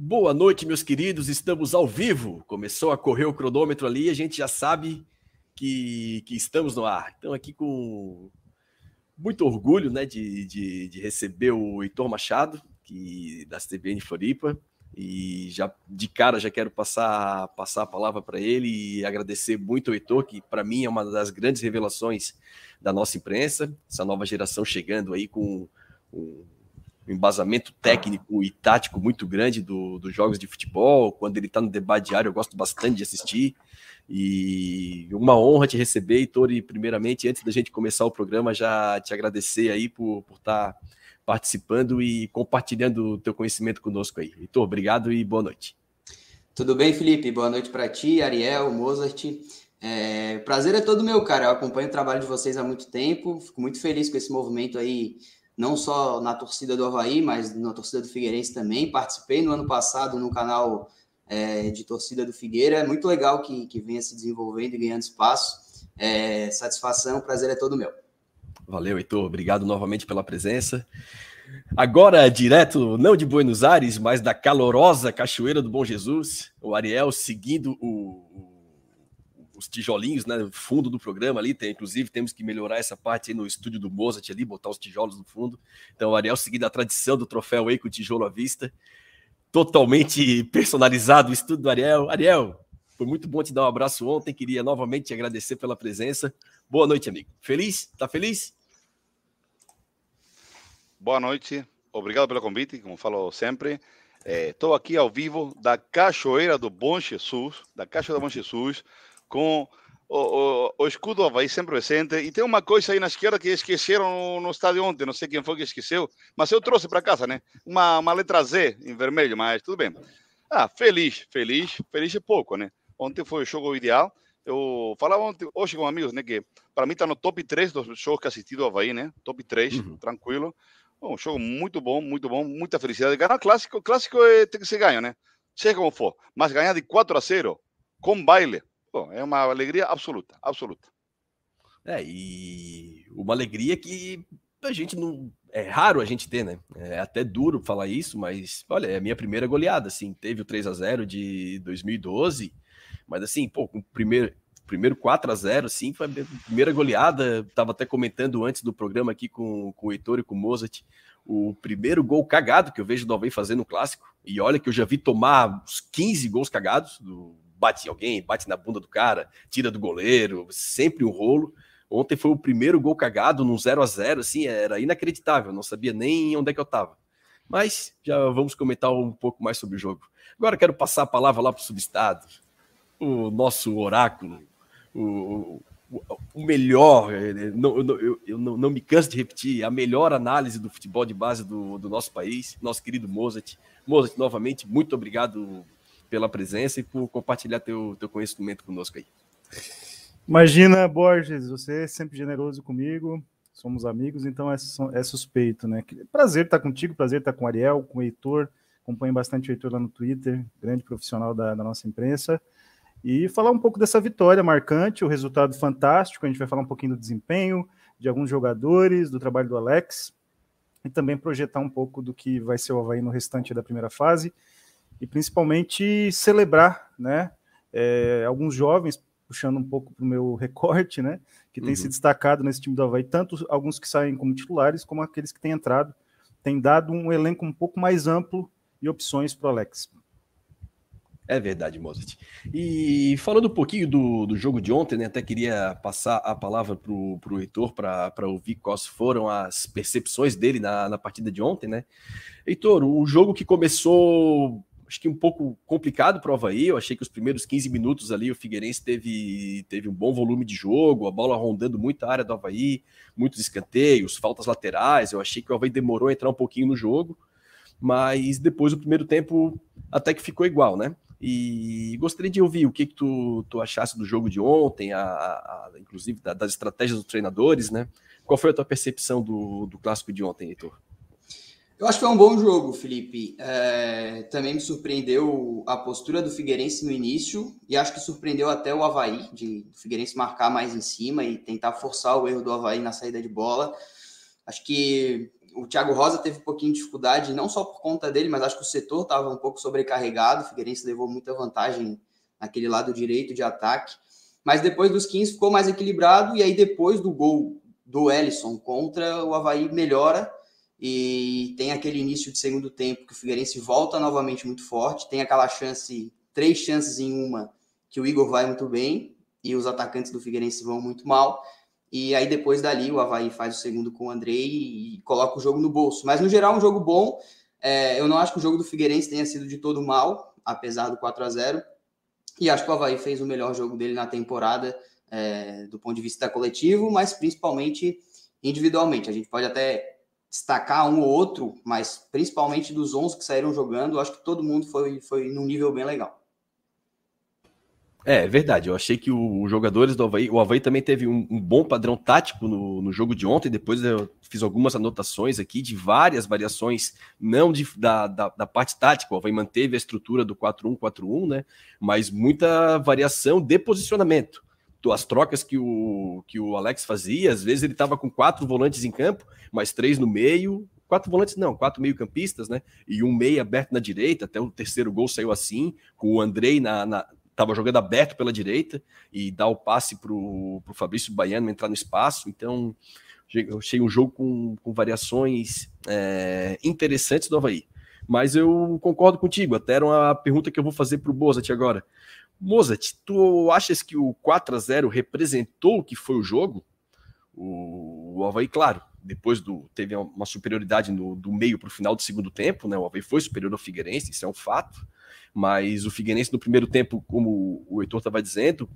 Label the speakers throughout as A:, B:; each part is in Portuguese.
A: Boa noite, meus queridos. Estamos ao vivo. Começou a correr o cronômetro ali e a gente já sabe que, que estamos no ar. Então, aqui com muito orgulho né, de, de, de receber o Heitor Machado, que da CBN Floripa. E já de cara já quero passar, passar a palavra para ele e agradecer muito ao Heitor, que para mim é uma das grandes revelações da nossa imprensa, essa nova geração chegando aí com um um embasamento técnico e tático muito grande do, dos jogos de futebol. Quando ele está no debate diário, eu gosto bastante de assistir. E uma honra te receber, Heitor. E primeiramente, antes da gente começar o programa, já te agradecer aí por estar tá participando e compartilhando o teu conhecimento conosco aí. Heitor, obrigado e boa noite.
B: Tudo bem, Felipe? Boa noite para ti, Ariel, Mozart. É, prazer é todo meu, cara. Eu acompanho o trabalho de vocês há muito tempo. Fico muito feliz com esse movimento aí não só na torcida do Havaí, mas na torcida do Figueirense também. Participei no ano passado no canal é, de torcida do Figueira. É muito legal que, que venha se desenvolvendo e ganhando espaço. É, satisfação, prazer é todo meu.
A: Valeu, Heitor. Obrigado novamente pela presença. Agora, direto, não de Buenos Aires, mas da calorosa Cachoeira do Bom Jesus, o Ariel seguindo o, os tijolinhos, né? Fundo do programa ali, tem, inclusive temos que melhorar essa parte aí no estúdio do Mozart ali, botar os tijolos no fundo. Então, o Ariel seguindo a tradição do troféu aí com o tijolo à vista. Totalmente personalizado o estúdio do Ariel. Ariel, foi muito bom te dar um abraço ontem. Queria novamente te agradecer pela presença. Boa noite, amigo. Feliz? Tá feliz?
C: Boa noite. Obrigado pelo convite, como falo sempre. Estou é, aqui ao vivo da Cachoeira do Bom Jesus, da Cachoeira do Bom Jesus, com o, o, o, escudo Havaí sempre presente. E tem uma coisa aí na esquerda que esqueceram no, no estádio ontem, não sei quem foi que esqueceu, mas eu trouxe para casa, né? Uma, uma letra Z em vermelho, mas tudo bem. Ah, feliz, feliz, feliz é pouco, né? Ontem foi o jogo ideal. Eu falava ontem, hoje com amigos, né? Que para mim está no top 3 dos jogos que assisti do Havaí, né? Top 3, uhum. tranquilo. Um jogo muito bom, muito bom, muita felicidade. Ganhar clássico, clássico é, tem que ser ganho, né? Seja como for. Mas ganhar de 4 a 0 com baile, Bom, é uma alegria absoluta, absoluta.
A: É, e uma alegria que a gente não. É raro a gente ter, né? É até duro falar isso, mas olha, é a minha primeira goleada, assim. Teve o 3 a 0 de 2012, mas assim, pô, com o primeiro, primeiro 4 a 0 assim, foi a primeira goleada. Tava até comentando antes do programa aqui com, com o Heitor e com o Mozart, o primeiro gol cagado que eu vejo do Alvei fazer no clássico. E olha que eu já vi tomar uns 15 gols cagados do, bate em alguém, bate na bunda do cara, tira do goleiro, sempre um rolo. Ontem foi o primeiro gol cagado num 0 a 0 assim, era inacreditável, não sabia nem onde é que eu estava. Mas já vamos comentar um pouco mais sobre o jogo. Agora quero passar a palavra lá para o subestado, o nosso oráculo, o, o, o melhor, não, eu, eu não, não, me canso de repetir, a melhor análise do futebol de base do, do nosso país, nosso querido Mozart. Mozart, novamente, muito obrigado pela presença e por compartilhar teu, teu conhecimento conosco aí.
D: Imagina, Borges, você é sempre generoso comigo, somos amigos, então é, é suspeito, né? Prazer estar contigo, prazer estar com o Ariel, com o Heitor, acompanho bastante o Heitor lá no Twitter, grande profissional da, da nossa imprensa, e falar um pouco dessa vitória marcante, o resultado fantástico, a gente vai falar um pouquinho do desempenho, de alguns jogadores, do trabalho do Alex, e também projetar um pouco do que vai ser o Havaí no restante da primeira fase, e principalmente celebrar, né? É, alguns jovens, puxando um pouco para o meu recorte, né? Que tem uhum. se destacado nesse time do Havaí, tanto alguns que saem como titulares, como aqueles que têm entrado, tem dado um elenco um pouco mais amplo e opções para o Alex.
A: É verdade, Mozart. E falando um pouquinho do, do jogo de ontem, né, até queria passar a palavra para o Heitor para ouvir quais foram as percepções dele na, na partida de ontem, né? Heitor, o jogo que começou acho que um pouco complicado para o Havaí. Eu achei que os primeiros 15 minutos ali o Figueirense teve, teve um bom volume de jogo, a bola rondando muita área do Havaí, muitos escanteios, faltas laterais. Eu achei que o Havaí demorou a entrar um pouquinho no jogo, mas depois o primeiro tempo até que ficou igual, né? E gostaria de ouvir o que, que tu, tu achasse do jogo de ontem, a, a inclusive da, das estratégias dos treinadores, né? Qual foi a tua percepção do, do clássico de ontem, Heitor?
B: Eu acho que foi um bom jogo, Felipe. É, também me surpreendeu a postura do Figueirense no início e acho que surpreendeu até o Havaí, de o Figueirense marcar mais em cima e tentar forçar o erro do Havaí na saída de bola. Acho que o Thiago Rosa teve um pouquinho de dificuldade, não só por conta dele, mas acho que o setor estava um pouco sobrecarregado. O Figueirense levou muita vantagem naquele lado direito de ataque. Mas depois dos 15 ficou mais equilibrado, e aí depois do gol do Ellison contra o Havaí melhora e tem aquele início de segundo tempo que o Figueirense volta novamente muito forte, tem aquela chance, três chances em uma, que o Igor vai muito bem e os atacantes do Figueirense vão muito mal. E aí depois dali o Havaí faz o segundo com o Andrei e coloca o jogo no bolso. Mas no geral um jogo bom. É, eu não acho que o jogo do Figueirense tenha sido de todo mal, apesar do 4 a 0 E acho que o Havaí fez o melhor jogo dele na temporada, é, do ponto de vista coletivo, mas principalmente individualmente. A gente pode até destacar um ou outro, mas principalmente dos 11 que saíram jogando, acho que todo mundo foi, foi num nível bem legal.
A: É, é verdade. Eu achei que os jogadores do Havaí, o Havaí também teve um, um bom padrão tático no, no, jogo de ontem. Depois eu fiz algumas anotações aqui de várias variações, não de, da, da, da, parte tática. O Havaí manteve a estrutura do 4-1-4-1, né? Mas muita variação de posicionamento. As trocas que o, que o Alex fazia, às vezes ele estava com quatro volantes em campo, mais três no meio, quatro volantes não, quatro meio-campistas, né? E um meio aberto na direita, até o terceiro gol saiu assim, com o Andrei na, na, estava jogando aberto pela direita e dá o passe para o Fabrício Baiano entrar no espaço. Então, eu achei um jogo com, com variações é, interessantes do Havaí. Mas eu concordo contigo, até era uma pergunta que eu vou fazer para o Mozart agora. Mozart, tu achas que o 4 a 0 representou o que foi o jogo? O, o Havaí, claro, depois do teve uma superioridade no, do meio para o final do segundo tempo, né? O Havaí foi superior ao Figueirense, isso é um fato. Mas o Figueirense no primeiro tempo, como o Heitor estava dizendo,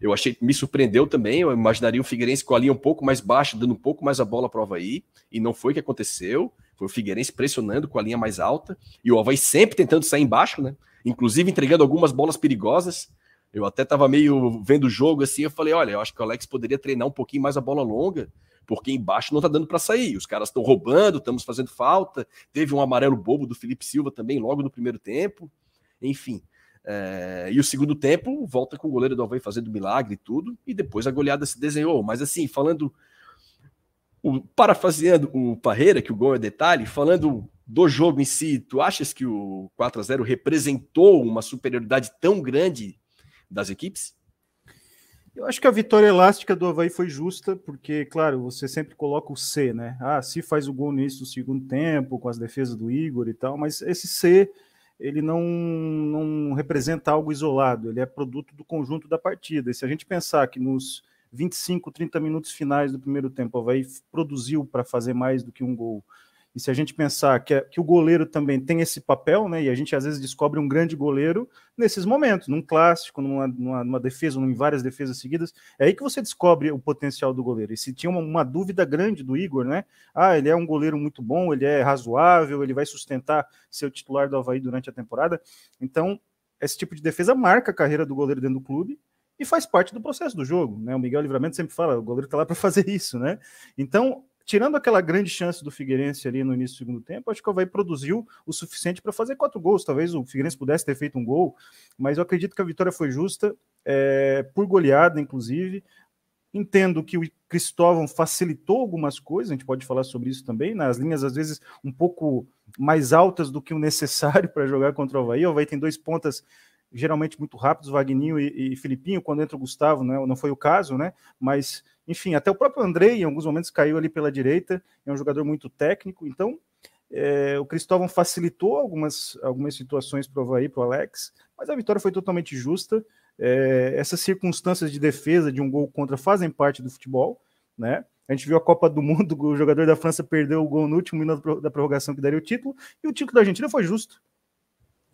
A: eu achei me surpreendeu também. Eu imaginaria o Figueirense com a linha um pouco mais baixa, dando um pouco mais a bola para o Havaí, e não foi o que aconteceu. Foi o Figueirense pressionando com a linha mais alta, e o Havaí sempre tentando sair embaixo, né? Inclusive entregando algumas bolas perigosas. Eu até estava meio vendo o jogo assim, eu falei, olha, eu acho que o Alex poderia treinar um pouquinho mais a bola longa, porque embaixo não tá dando para sair. Os caras estão roubando, estamos fazendo falta. Teve um amarelo bobo do Felipe Silva também logo no primeiro tempo enfim. É, e o segundo tempo volta com o goleiro do Havaí fazendo milagre e tudo, e depois a goleada se desenhou. Mas assim, falando, o, parafraseando o Parreira, que o gol é detalhe, falando do jogo em si, tu achas que o 4 a 0 representou uma superioridade tão grande das equipes?
D: Eu acho que a vitória elástica do Havaí foi justa, porque, claro, você sempre coloca o C, né? Ah, se faz o gol nisso segundo tempo, com as defesas do Igor e tal, mas esse C ele não, não representa algo isolado, ele é produto do conjunto da partida. E se a gente pensar que nos 25, 30 minutos finais do primeiro tempo, o Havaí produziu para fazer mais do que um gol, e se a gente pensar que, é, que o goleiro também tem esse papel, né? E a gente às vezes descobre um grande goleiro nesses momentos, num clássico, numa, numa, numa defesa, em várias defesas seguidas, é aí que você descobre o potencial do goleiro. E se tinha uma, uma, dúvida grande do Igor, né? Ah, ele é um goleiro muito bom, ele é razoável, ele vai sustentar ser o titular do Havaí durante a temporada. Então, esse tipo de defesa marca a carreira do goleiro dentro do clube e faz parte do processo do jogo, né? O Miguel Livramento sempre fala, o goleiro está lá para fazer isso, né? Então, tirando aquela grande chance do Figueirense ali no início do segundo tempo, acho que o Havaí produziu o suficiente para fazer quatro gols. Talvez o Figueirense pudesse ter feito um gol, mas eu acredito que a vitória foi justa, é, por goleada, inclusive. Entendo que o Cristóvão facilitou algumas coisas, a gente pode falar sobre isso também, nas linhas às vezes um pouco mais altas do que o necessário para jogar contra o Havaí. O Havaí tem dois pontas geralmente muito rápidos, Vagninho e, e Filipinho, quando entra o Gustavo, né, não foi o caso, né, mas enfim, até o próprio Andrei, em alguns momentos, caiu ali pela direita, é um jogador muito técnico, então é, o Cristóvão facilitou algumas, algumas situações para o Havaí, para o Alex, mas a vitória foi totalmente justa. É, essas circunstâncias de defesa de um gol contra fazem parte do futebol, né? A gente viu a Copa do Mundo, o jogador da França perdeu o gol no último minuto da prorrogação que daria o título, e o título da Argentina foi justo.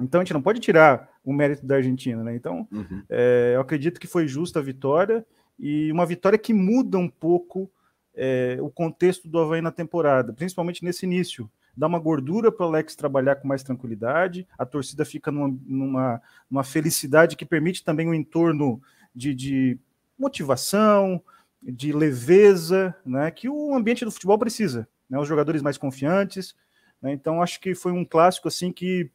D: Então a gente não pode tirar o mérito da Argentina, né? Então uhum. é, eu acredito que foi justa a vitória e uma vitória que muda um pouco é, o contexto do Havaí na temporada, principalmente nesse início. Dá uma gordura para o Alex trabalhar com mais tranquilidade, a torcida fica numa, numa, numa felicidade que permite também um entorno de, de motivação, de leveza, né, que o ambiente do futebol precisa. Né, os jogadores mais confiantes. Né, então, acho que foi um clássico assim que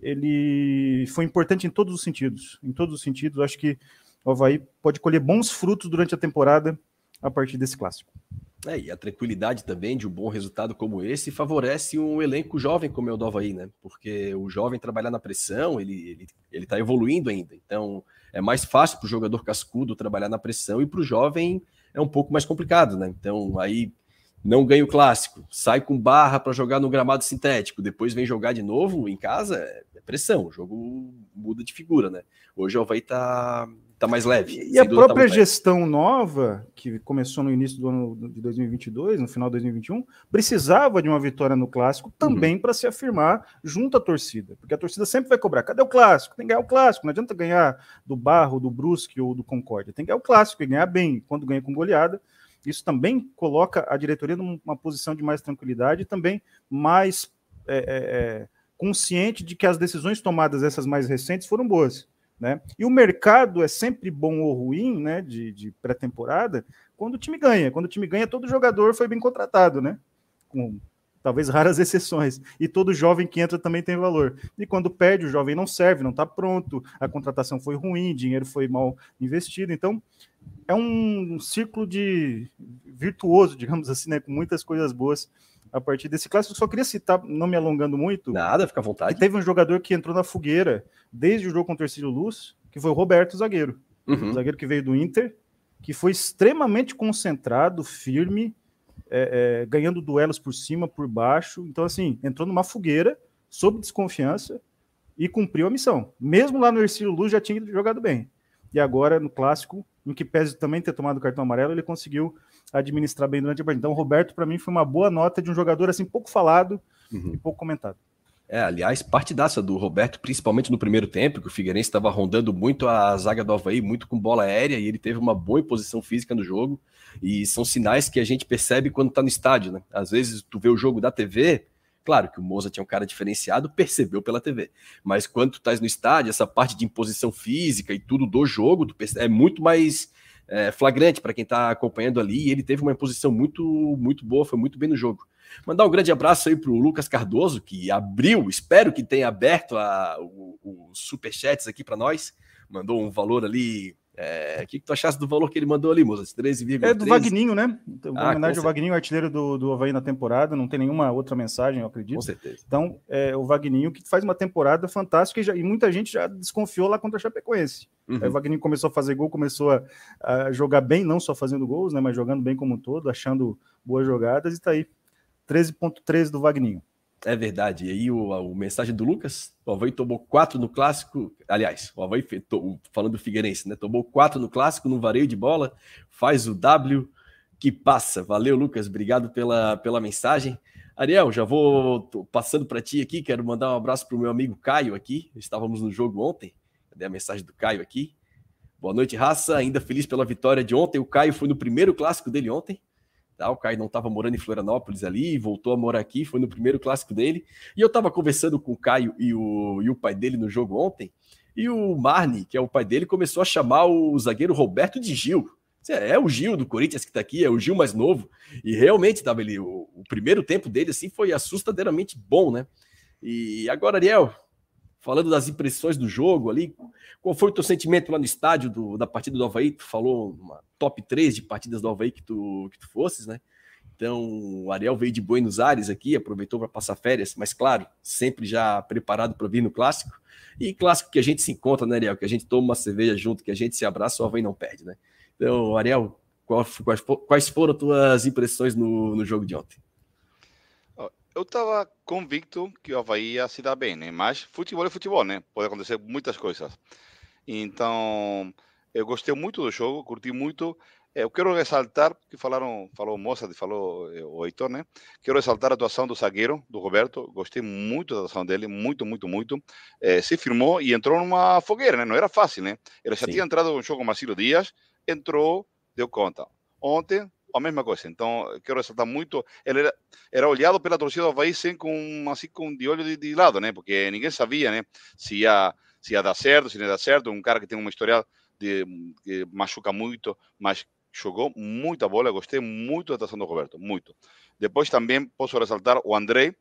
D: ele foi importante em todos os sentidos. Em todos os sentidos, acho que o Havaí pode colher bons frutos durante a temporada a partir desse clássico.
A: É, e a tranquilidade também de um bom resultado como esse favorece um elenco jovem como é o do Havaí, né? Porque o jovem trabalhar na pressão, ele, ele, ele tá evoluindo ainda. Então, é mais fácil para o jogador cascudo trabalhar na pressão e para o jovem é um pouco mais complicado, né? Então, aí não ganha o clássico, sai com barra para jogar no gramado sintético, depois vem jogar de novo em casa, é pressão, o jogo muda de figura, né? Hoje o Havaí tá, tá mais leve.
D: E a tá própria tá gestão leve. nova, que começou no início do ano de 2022, no final de 2021, precisava de uma vitória no clássico também uhum. para se afirmar junto à torcida, porque a torcida sempre vai cobrar: cadê o clássico? Tem que ganhar o clássico, não adianta ganhar do Barro, do Brusque ou do Concórdia, tem que ganhar o clássico e ganhar bem. Quando ganha com goleada, isso também coloca a diretoria numa posição de mais tranquilidade e também mais. É, é, é consciente de que as decisões tomadas, essas mais recentes, foram boas. Né? E o mercado é sempre bom ou ruim, né, de, de pré-temporada, quando o time ganha. Quando o time ganha, todo jogador foi bem contratado, né? Com talvez raras exceções. E todo jovem que entra também tem valor. E quando perde, o jovem não serve, não está pronto, a contratação foi ruim, dinheiro foi mal investido. Então, é um círculo de virtuoso, digamos assim, né, com muitas coisas boas a partir desse clássico. Só queria citar, não me alongando muito.
A: Nada, fica à vontade.
D: Teve um jogador que entrou na fogueira desde o jogo contra o Ercílio Luz, que foi o Roberto Zagueiro. Uhum. zagueiro que veio do Inter, que foi extremamente concentrado, firme, é, é, ganhando duelos por cima, por baixo. Então, assim, entrou numa fogueira, sob desconfiança, e cumpriu a missão. Mesmo lá no Ercílio Luz já tinha jogado bem. E agora, no clássico, em que pese também ter tomado o cartão amarelo, ele conseguiu administrar bem durante a partida. Então, o Roberto, para mim, foi uma boa nota de um jogador assim pouco falado uhum. e pouco comentado.
A: É, aliás, partidaça do Roberto, principalmente no primeiro tempo, que o Figueirense estava rondando muito a zaga do Havaí, muito com bola aérea, e ele teve uma boa posição física no jogo. E são sinais que a gente percebe quando está no estádio, né? Às vezes tu vê o jogo da TV, claro que o Moza tinha um cara diferenciado, percebeu pela TV. Mas quando tu estás no estádio, essa parte de imposição física e tudo do jogo, percebe, é muito mais é, flagrante para quem está acompanhando ali. Ele teve uma posição muito, muito boa, foi muito bem no jogo. Mandar um grande abraço aí para o Lucas Cardoso, que abriu, espero que tenha aberto os superchats aqui para nós. Mandou um valor ali é, o que, que tu achaste do valor que ele mandou ali, moças? 13,3?
D: É do Vagninho, né? Então, ah, homenagem ao Vagninho, artilheiro do, do Havaí na temporada. Não tem nenhuma outra mensagem, eu acredito. Com
A: certeza.
D: Então, é o Vagninho que faz uma temporada fantástica e, já, e muita gente já desconfiou lá contra a Chapecoense. Uhum. Aí o Vagninho começou a fazer gol, começou a, a, jogar bem, não só fazendo gols, né? Mas jogando bem como um todo, achando boas jogadas e tá aí. 13.13 do Vagninho.
A: É verdade. E aí, o, o mensagem do Lucas: o Havaí tomou quatro no clássico. Aliás, o Havaí, falando do Figueirense, né? Tomou quatro no clássico, no vareio de bola, faz o W que passa. Valeu, Lucas. Obrigado pela, pela mensagem. Ariel, já vou passando para ti aqui. Quero mandar um abraço para o meu amigo Caio aqui. Estávamos no jogo ontem. Cadê a mensagem do Caio aqui? Boa noite, raça. Ainda feliz pela vitória de ontem. O Caio foi no primeiro clássico dele ontem. O Caio não estava morando em Florianópolis ali, voltou a morar aqui, foi no primeiro clássico dele. E eu estava conversando com o Caio e o, e o pai dele no jogo ontem, e o Marne, que é o pai dele, começou a chamar o zagueiro Roberto de Gil. É o Gil do Corinthians que está aqui, é o Gil mais novo. E realmente estava ali. O, o, primeiro tempo dele assim foi assustadeiramente bom, né? E agora, Ariel, falando das impressões do jogo ali, qual foi o teu sentimento lá no estádio do, da partida do Havaí? Tu falou uma top 3 de partidas do Havaí que tu, que tu fosses, né? Então, o Ariel veio de Buenos Aires aqui, aproveitou para passar férias, mas claro, sempre já preparado para vir no clássico. E clássico que a gente se encontra, né, Ariel? Que a gente toma uma cerveja junto, que a gente se abraça, o Havaí não perde, né? Então, Ariel, quais, quais foram as tuas impressões no, no jogo de ontem?
C: Eu estava convicto que o Havaí ia se dar bem, né? Mas futebol é futebol, né? Pode acontecer muitas coisas. Então, eu gostei muito do jogo, curti muito. Eu quero ressaltar, que falaram, falou o Mozart, falou eh, o Heitor, né? Quero ressaltar a atuação do zagueiro, do Roberto. Gostei muito da atuação dele, muito, muito, muito. É, se firmou e entrou numa fogueira, né? Não era fácil, né? Ele já Sim. tinha entrado no jogo com Marcelo Dias, entrou, deu conta. Ontem a mesma coisa. Então, quero ressaltar muito. Ele era, era olhado pela torcida do Havaí sem com, assim, com de olho de, de, lado, né? Porque ninguém sabia, né? Se ia, se ia dar certo, se não ia dar certo. Um cara que tem uma história de, que machuca muito, mas jogou muita bola. Gostei muito da atuação do Roberto, muito. Depois também posso ressaltar o André.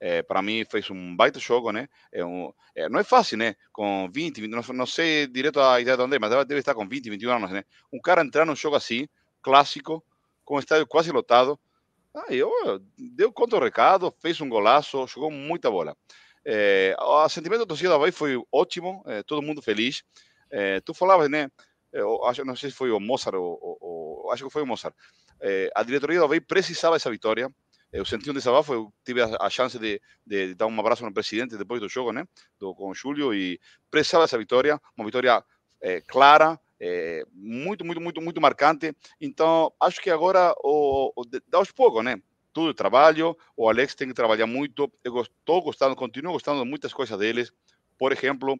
C: É, para mim fez um baita jogo, né? É um, é, não é fácil, né? Com 20, 20 não, não, sei direito a ideia do André, mas deve estar com 20, 21 anos, né? Um cara entrar num jogo assim, clássico, com o estádio quase lotado. Ah, eu deu conta do recado, fez um golaço, jogou muita bola. É, o sentimento da torcida do Havaí foi ótimo, é, todo mundo feliz. É, tu falavas, né? Eu acho, não sei se foi o Mozart ou, ou, ou acho que foi o Mozart. a diretoria do Havaí precisava dessa vitória. Eu senti um desabafo, eu tive a, a chance de, de, dar um abraço no presidente depois do jogo, né? Do, com o Júlio, e precisava dessa vitória, uma vitória clara, é, muito, muito, muito, muito marcante. Então, acho que agora, o, o, aos poucos, né? Tudo trabalho, o Alex tem que trabalhar muito. Eu estou gostando, continuo gostando de muitas coisas deles. Por exemplo,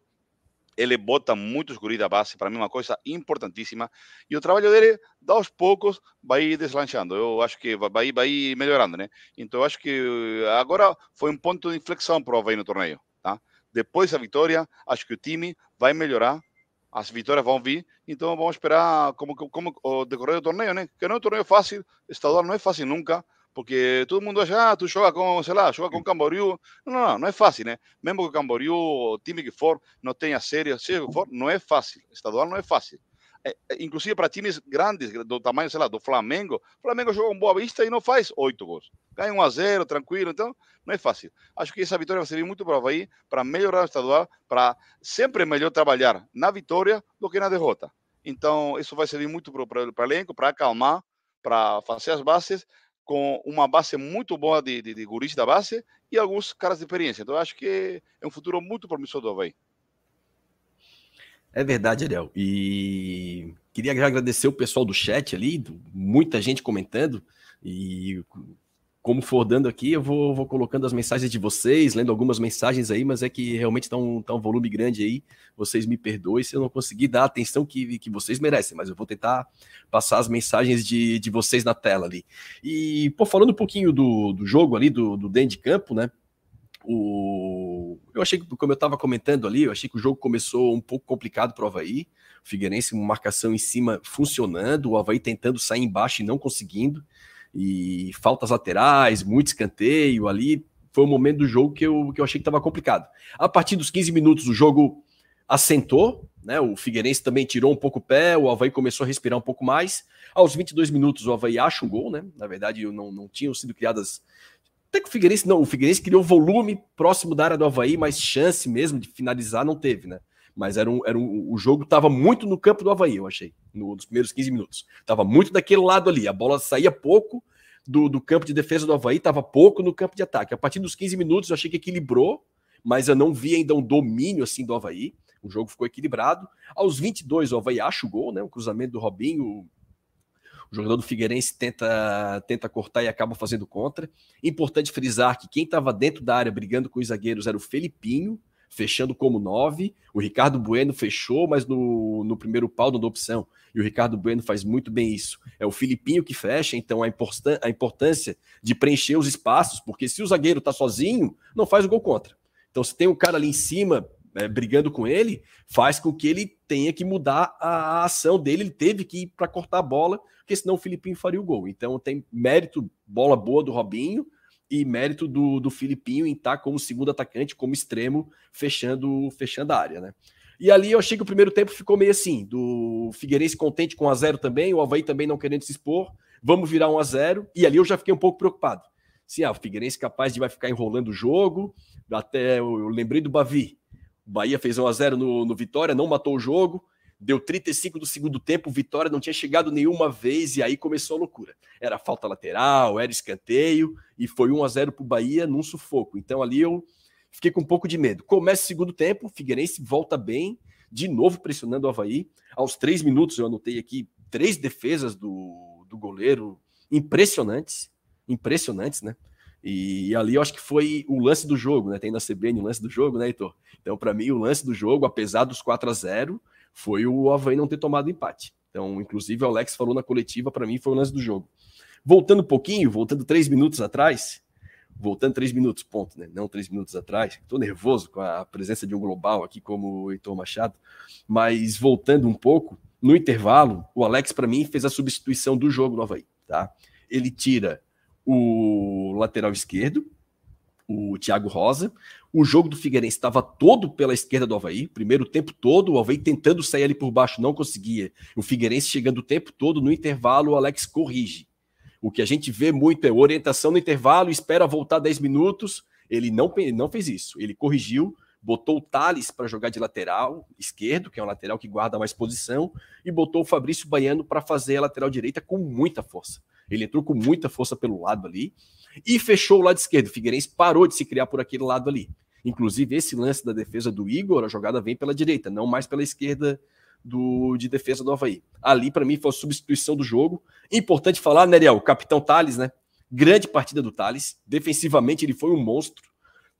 C: ele bota muitos guris da base, para mim, uma coisa importantíssima. E o trabalho dele, aos poucos, vai deslanchando. Eu acho que vai, vai melhorando, né? Então, eu acho que agora foi um ponto de inflexão para o Havaí no torneio, tá? Depois da vitória, acho que o time vai melhorar as vitórias vão vir, então vamos esperar como, como o decorrer do torneio, né? Que não é um torneio fácil, estadual não é fácil nunca, porque todo mundo acha, ah, tu joga com, sei lá, joga com Camboriú. Não, não, não é fácil, né? Mesmo que o Camboriú, o time que for, não tenha série, seja que for, não é fácil. Estadual não é fácil. É, é, inclusive para times grandes, do tamanho, sei lá, do Flamengo. O Flamengo joga um Boa Vista e não faz oito gols. Ganha 1 a 0 tranquilo, então não é fácil. Acho que essa vitória vai servir muito para o Havaí, para melhorar o estadual, para sempre melhor trabalhar na vitória do que na derrota. Então, isso vai servir muito para o elenco, para acalmar, para fazer as bases, com uma base muito boa de, de, de guris da base e alguns caras de experiência. Então, acho que é um futuro muito promissor do Havaí.
A: É verdade, Ariel. E queria agradecer o pessoal do chat ali, muita gente comentando. E como for dando aqui, eu vou, vou colocando as mensagens de vocês, lendo algumas mensagens aí, mas é que realmente está um, tá um volume grande aí. Vocês me perdoem se eu não conseguir dar a atenção que, que vocês merecem, mas eu vou tentar passar as mensagens de, de vocês na tela ali. E, pô, falando um pouquinho do, do jogo ali, do, do dentro de campo, né? O... Eu achei que, como eu estava comentando ali, eu achei que o jogo começou um pouco complicado para o Havaí. O Figueirense, uma marcação em cima funcionando, o Havaí tentando sair embaixo e não conseguindo. E faltas laterais, muito escanteio ali. Foi o momento do jogo que eu, que eu achei que estava complicado. A partir dos 15 minutos, o jogo assentou, né? O Figueirense também tirou um pouco o pé, o Havaí começou a respirar um pouco mais. Aos 22 minutos, o Havaí acha um gol, né? Na verdade, não, não tinham sido criadas até que o Figueirense não, o Figueirense criou volume próximo da área do Havaí, mas chance mesmo de finalizar não teve, né? Mas era um, era um, o jogo estava muito no campo do Havaí, eu achei, no, nos primeiros 15 minutos. Tava muito daquele lado ali, a bola saía pouco do, do campo de defesa do Havaí, estava pouco no campo de ataque. A partir dos 15 minutos eu achei que equilibrou, mas eu não vi ainda um domínio assim do Havaí. O jogo ficou equilibrado. Aos 22, o Havaí acha o gol, né? O cruzamento do Robinho, o jogador do Figueirense tenta, tenta cortar e acaba fazendo contra. Importante frisar que quem estava dentro da área brigando com os zagueiros era o Felipinho, fechando como nove. O Ricardo Bueno fechou, mas no, no primeiro pau não deu opção. E o Ricardo Bueno faz muito bem isso. É o Filipinho que fecha, então a, importância, a importância de preencher os espaços, porque se o zagueiro está sozinho, não faz o gol contra. Então, se tem um cara ali em cima é, brigando com ele, faz com que ele tenha que mudar a, ação dele. Ele teve que ir para cortar a bola, porque senão o Filipinho faria o gol. Então tem mérito, bola boa do Robinho e mérito do, do Filipinho em estar tá como segundo atacante, como extremo, fechando, fechando a área, né? E ali eu achei que o primeiro tempo ficou meio assim, do Figueirense contente com 1 a 0 também, o Havaí também não querendo se expor, vamos virar 1 a 0 e ali eu já fiquei um pouco preocupado. Sim, ah, o Figueirense capaz de vai ficar enrolando o jogo, até eu lembrei do Bavi, o Bahia fez 1 a 0 no, no Vitória, não matou o jogo. Deu 35 do segundo tempo, Vitória não tinha chegado nenhuma vez e aí começou a loucura. Era falta lateral, era escanteio e foi 1 a 0 para o Bahia num sufoco. Então ali eu fiquei com um pouco de medo. Começa o segundo tempo, Figueirense volta bem, de novo pressionando o Havaí. Aos três minutos eu anotei aqui três defesas do, do goleiro impressionantes, impressionantes, né? E, ali eu acho que foi o lance do jogo, né? Tem na CBN o lance do jogo, né, Heitor? Então, para mim, o lance do jogo, apesar dos 4 a 0 foi o Havaí não ter tomado empate. Então, inclusive, o Alex falou na coletiva, para mim, foi o lance do jogo. Voltando um pouquinho, voltando três minutos atrás, voltando três minutos, ponto, né? Não três minutos atrás. Estou nervoso com a presença de um global aqui como o Heitor Machado, mas voltando um pouco, no intervalo, o Alex, para mim, fez a substituição do jogo no Havaí, tá? Ele tira o lateral esquerdo, o Thiago Rosa. O jogo do Figueirense estava todo pela esquerda do Havaí, primeiro tempo todo, o Havaí tentando sair ali por baixo, não conseguia. O Figueirense chegando o tempo todo, no intervalo, o Alex corrige. O que a gente vê muito é orientação no intervalo, espera voltar 10 minutos. Ele não, não fez isso. Ele corrigiu, botou o Thales para jogar de lateral esquerdo, que é um lateral que guarda mais posição, e botou o Fabrício Baiano para fazer a lateral direita com muita força. Ele entrou com muita força pelo lado ali e fechou o lado esquerdo. O Figueirense parou de se criar por aquele lado ali. Inclusive, esse lance da defesa do Igor, a jogada vem pela direita, não mais pela esquerda do, de defesa do Havaí. Ali, para mim, foi a substituição do jogo. Importante falar, né, Ariel? O capitão Thales, né? Grande partida do Thales. Defensivamente, ele foi um monstro.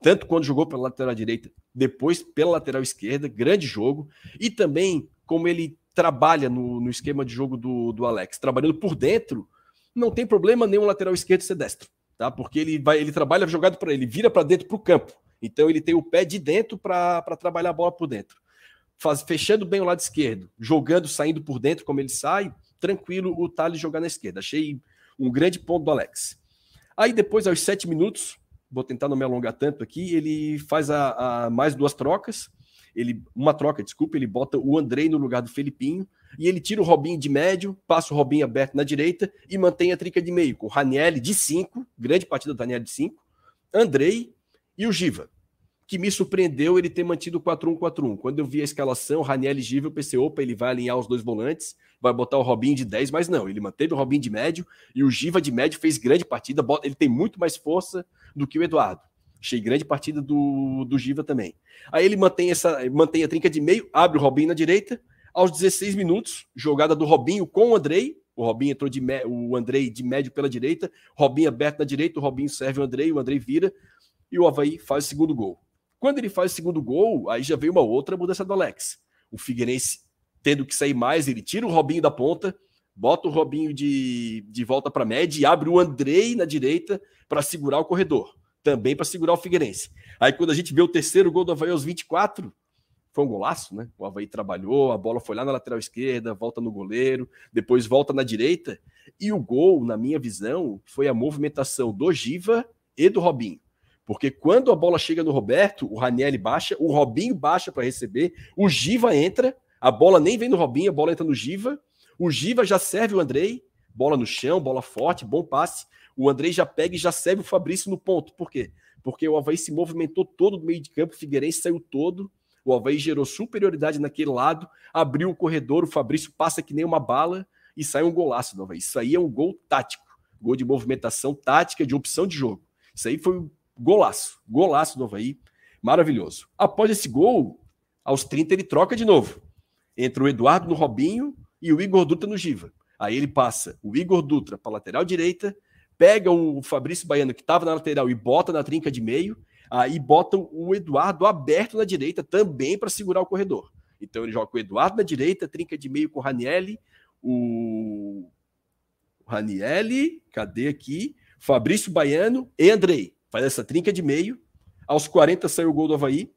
A: Tanto quando jogou pela lateral direita, depois pela lateral esquerda. Grande jogo. E também como ele trabalha no, no esquema de jogo do, do Alex. Trabalhando por dentro, não tem problema nenhum lateral esquerdo ser destro. Tá? Porque ele vai, ele trabalha jogado para ele, vira para dentro para o campo. Então ele tem o pé de dentro para trabalhar a bola por dentro. Faz, fechando bem o lado esquerdo, jogando, saindo por dentro, como ele sai, tranquilo o Thales jogar na esquerda. Achei um grande ponto do Alex. Aí depois, aos sete minutos, vou tentar não me alongar tanto aqui, ele faz a, a mais duas trocas. Ele, uma troca, desculpa, ele bota o Andrei no lugar do Felipinho e ele tira o Robinho de médio, passa o Robinho aberto na direita e mantém a trinca de meio, com o Ranielli de 5, grande partida do de 5, Andrei e o Giva, que me surpreendeu ele ter mantido o 4-1-4-1. Quando eu vi a escalação, Raniel Giva, pensei, opa, ele vai alinhar os dois volantes, vai botar o Robinho de 10, mas não, ele manteve o Robinho de médio e o Giva de médio fez grande partida, ele tem muito mais força do que o Eduardo. Achei grande partida do, do Giva também. Aí ele mantém essa mantém a trinca de meio, abre o Robinho na direita. Aos 16 minutos, jogada do Robinho com o Andrei. O Robinho entrou de o Andrei de médio pela direita, Robinho aberto na direita, o Robinho serve o Andrei, o Andrei vira e o Havaí faz o segundo gol. Quando ele faz o segundo gol, aí já veio uma outra mudança do Alex. O Figueirense tendo que sair mais, ele tira o Robinho da ponta, bota o Robinho de, de volta para a média e abre o Andrei na direita para segurar o corredor. Também para segurar o Figueirense. Aí quando a gente vê o terceiro gol do Havaí aos 24, foi um golaço, né? O Havaí trabalhou, a bola foi lá na lateral esquerda, volta no goleiro, depois volta na direita. E o gol, na minha visão, foi a movimentação do Giva e do Robinho. Porque quando a bola chega no Roberto, o Ranielli baixa, o Robinho baixa para receber, o Giva entra, a bola nem vem no Robinho, a bola entra no Giva, o Giva já serve o Andrei, bola no chão, bola forte, bom passe. O Andrei já pega e já serve o Fabrício no ponto. Por quê? Porque o Havaí se movimentou todo no meio de campo, o Figueirense saiu todo, o Havaí gerou superioridade naquele lado, abriu o corredor, o Fabrício passa que nem uma bala e sai um golaço do Havaí. Isso aí é um gol tático, gol de movimentação tática, de opção de jogo. Isso aí foi Golaço, golaço do Havaí, maravilhoso. Após esse gol, aos 30 ele troca de novo. Entre o Eduardo no Robinho e o Igor Dutra no Giva. Aí ele passa o Igor Dutra para lateral direita, pega o Fabrício Baiano que estava na lateral e bota na trinca de meio, aí bota o Eduardo aberto na direita também para segurar o corredor. Então ele joga o Eduardo na direita, trinca de meio com o Ranielli, o Ranielli, cadê aqui? Fabrício Baiano e Andrei faz essa trinca de meio. Aos 40 saiu o gol do Havaí.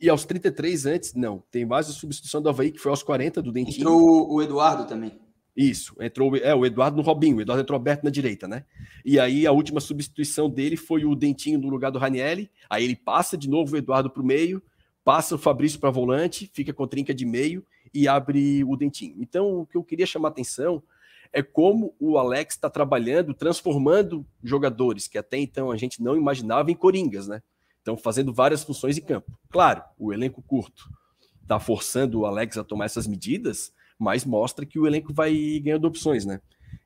A: E aos 33 antes, não. Tem mais a substituição do Havaí, que foi aos 40 do Dentinho.
B: Entrou o Eduardo também.
A: Isso, entrou é, o Eduardo no Robinho, o Eduardo entrou aberto na direita, né? E aí a última substituição dele foi o Dentinho no lugar do Ranielli. Aí ele passa de novo o Eduardo para o meio, passa o Fabrício para volante, fica com trinca de meio e abre o Dentinho. Então, o que eu queria chamar a atenção é como o Alex está trabalhando, transformando jogadores que até então a gente não imaginava em coringas, né? Estão fazendo várias funções em campo. Claro, o elenco curto está forçando o Alex a tomar essas medidas, mas mostra que o elenco vai ganhando opções, né?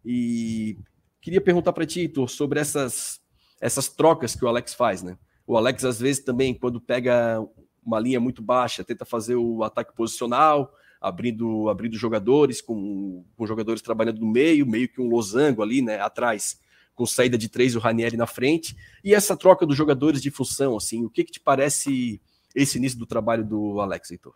A: E queria perguntar para ti, Heitor, sobre essas, essas trocas que o Alex faz, né? O Alex, às vezes, também, quando pega uma linha muito baixa, tenta fazer o ataque posicional, abrindo, abrindo jogadores, com, com jogadores trabalhando no meio, meio que um losango ali, né, atrás, com saída de três, o Ranieri na frente, e essa troca dos jogadores de função, assim, o que, que te parece esse início do trabalho do Alex, Heitor?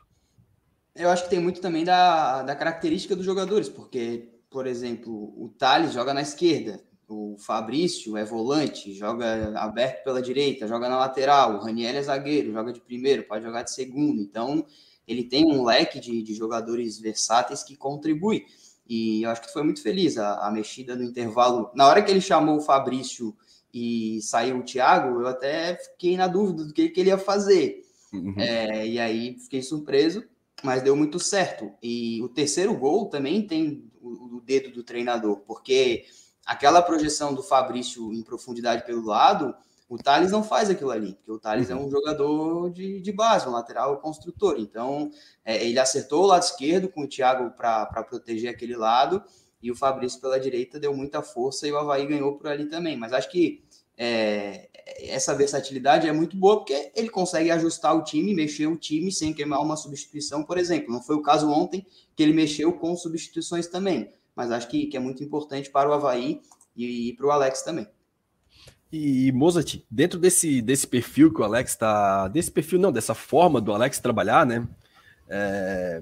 B: Eu acho que tem muito também da, da característica dos jogadores, porque, por exemplo, o Thales joga na esquerda, o Fabrício é volante, joga aberto pela direita, joga na lateral, o Raniel é zagueiro, joga de primeiro, pode jogar de segundo, então ele tem um leque de, de jogadores versáteis que contribui. E eu acho que foi muito feliz a, a, mexida no intervalo. Na hora que ele chamou o Fabrício e saiu o Thiago, eu até fiquei na dúvida do que, que ele ia fazer. Uhum. É, e aí fiquei surpreso, mas deu muito certo. E o terceiro gol também tem o, o dedo do treinador, porque aquela projeção do Fabrício em profundidade pelo lado, o Thales não faz aquilo ali, porque o Thales é uhum. um jogador de, de base, um lateral construtor. Então, é, ele acertou o lado esquerdo com o Thiago para proteger aquele lado, e o Fabrício pela direita deu muita força e o Havaí ganhou por ali também. Mas acho que é, essa versatilidade é muito boa porque ele consegue ajustar o time, mexer o time sem queimar uma substituição, por exemplo. Não foi o caso ontem que ele mexeu com substituições também, mas acho que, que é muito importante para o Havaí e, e para o Alex também.
A: E, Mozart, dentro desse, desse perfil que o Alex está. Desse perfil, não, dessa forma do Alex trabalhar, né? É,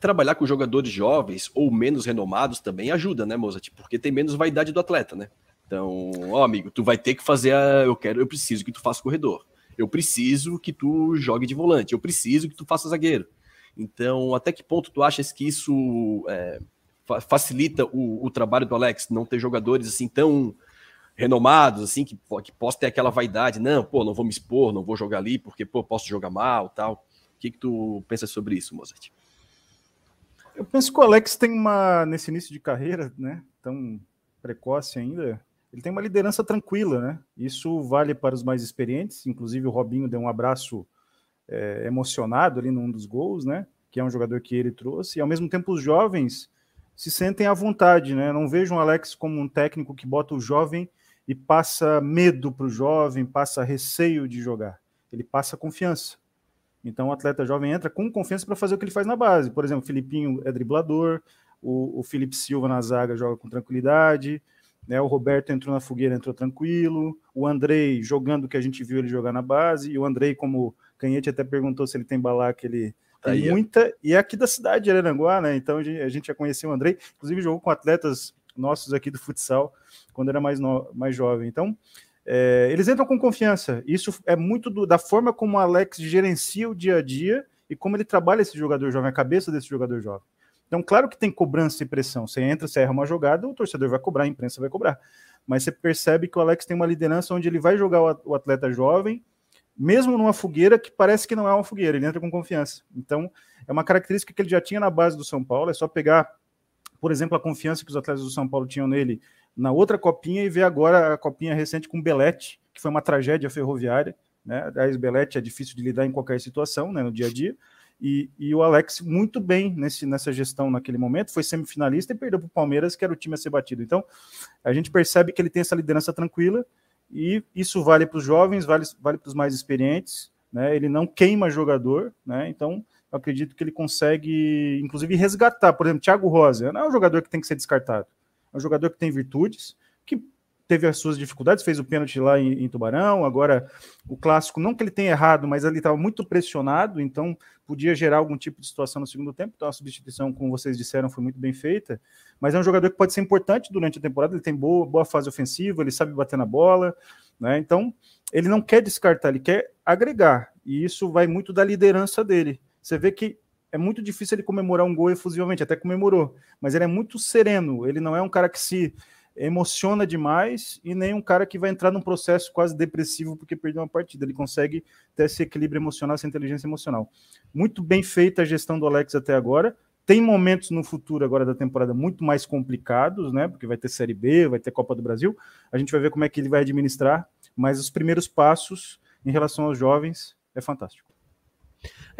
A: trabalhar com jogadores jovens ou menos renomados também ajuda, né, Mozart? Porque tem menos vaidade do atleta, né? Então, ó, amigo, tu vai ter que fazer a. Eu quero, eu preciso que tu faça corredor. Eu preciso que tu jogue de volante. Eu preciso que tu faça zagueiro. Então, até que ponto tu achas que isso é, facilita o, o, trabalho do Alex? Não ter jogadores assim tão renomados, assim, que, que possa ter aquela vaidade. Não, pô, não vou me expor, não vou jogar ali porque, pô, posso jogar mal tal. O que, que tu pensa sobre isso, Mozart?
D: Eu penso que o Alex tem uma, nesse início de carreira, né, tão precoce ainda, ele tem uma liderança tranquila, né? Isso vale para os mais experientes, inclusive o Robinho deu um abraço é, emocionado ali num dos gols, né? Que é um jogador que ele trouxe, e ao mesmo tempo os jovens se sentem à vontade, né? Não vejo o Alex como um técnico que bota o jovem e passa medo para o jovem, passa receio de jogar. Ele passa confiança. Então o atleta jovem entra com confiança para fazer o que ele faz na base. Por exemplo, o Filipinho é driblador, o, o Felipe Silva na zaga joga com tranquilidade, né? O Roberto entrou na fogueira, entrou tranquilo. O Andrei jogando o que a gente viu ele jogar na base. E o Andrei, como Canhete até perguntou se ele tem balaca, ele tem Aí, muita. E é aqui da cidade de Araranguá, né? Então a gente já conheceu o Andrei. Inclusive jogou com atletas nossos aqui do futsal quando era mais, no, mais jovem. Então. É, eles entram com confiança. Isso é muito do, da forma como o Alex gerencia o dia a dia e como ele trabalha esse jogador jovem, a cabeça desse jogador jovem. Então, claro que tem cobrança e pressão. Você entra, você erra uma jogada, o torcedor vai cobrar, a imprensa vai cobrar. Mas você percebe que o Alex tem uma liderança onde ele vai jogar o atleta jovem, mesmo numa fogueira que parece que não é uma fogueira, ele entra com confiança. Então, é uma característica que ele já tinha na base do São Paulo, é só pegar, por exemplo, a confiança que os atletas do São Paulo tinham nele na outra copinha e ver agora a copinha recente com o Belete, que foi uma tragédia ferroviária. Né? A Belete é difícil de lidar em qualquer situação, né, no dia a dia. E, e, o Alex muito bem nesse, nessa gestão naquele momento, foi semifinalista e perdeu para o Palmeiras, que era o time a ser batido. Então, a gente percebe que ele tem essa liderança tranquila, e isso vale para os jovens, vale, vale para os mais experientes, né? Ele não queima jogador, né? Então, eu acredito que ele consegue, inclusive, resgatar. Por exemplo, Thiago Rosa não é um jogador que tem que ser descartado, é um jogador que tem virtudes, que teve as suas dificuldades, fez o pênalti lá em, em, Tubarão. Agora, o clássico, não que ele tenha errado, mas ele estava muito pressionado, então podia gerar algum tipo de situação no segundo tempo. Então, a substituição, como vocês disseram, foi muito bem feita. Mas é um jogador que pode ser importante durante a temporada. Ele tem boa, boa fase ofensiva, ele sabe bater na bola, né? Então, ele não quer descartar, ele quer agregar. E isso vai muito da liderança dele. Você vê que é muito difícil ele comemorar um gol efusivamente, até comemorou, mas ele é muito sereno. Ele não é um cara que se emociona demais e nem um cara que vai entrar num processo quase depressivo porque perdeu uma partida. Ele consegue ter esse equilíbrio emocional, essa inteligência emocional. Muito bem feita a gestão do Alex até agora. Tem momentos no futuro agora da temporada muito mais complicados, né? Porque vai ter Série B, vai ter Copa do Brasil. A gente vai ver como é que ele vai administrar, mas os primeiros passos em relação aos jovens é fantástico.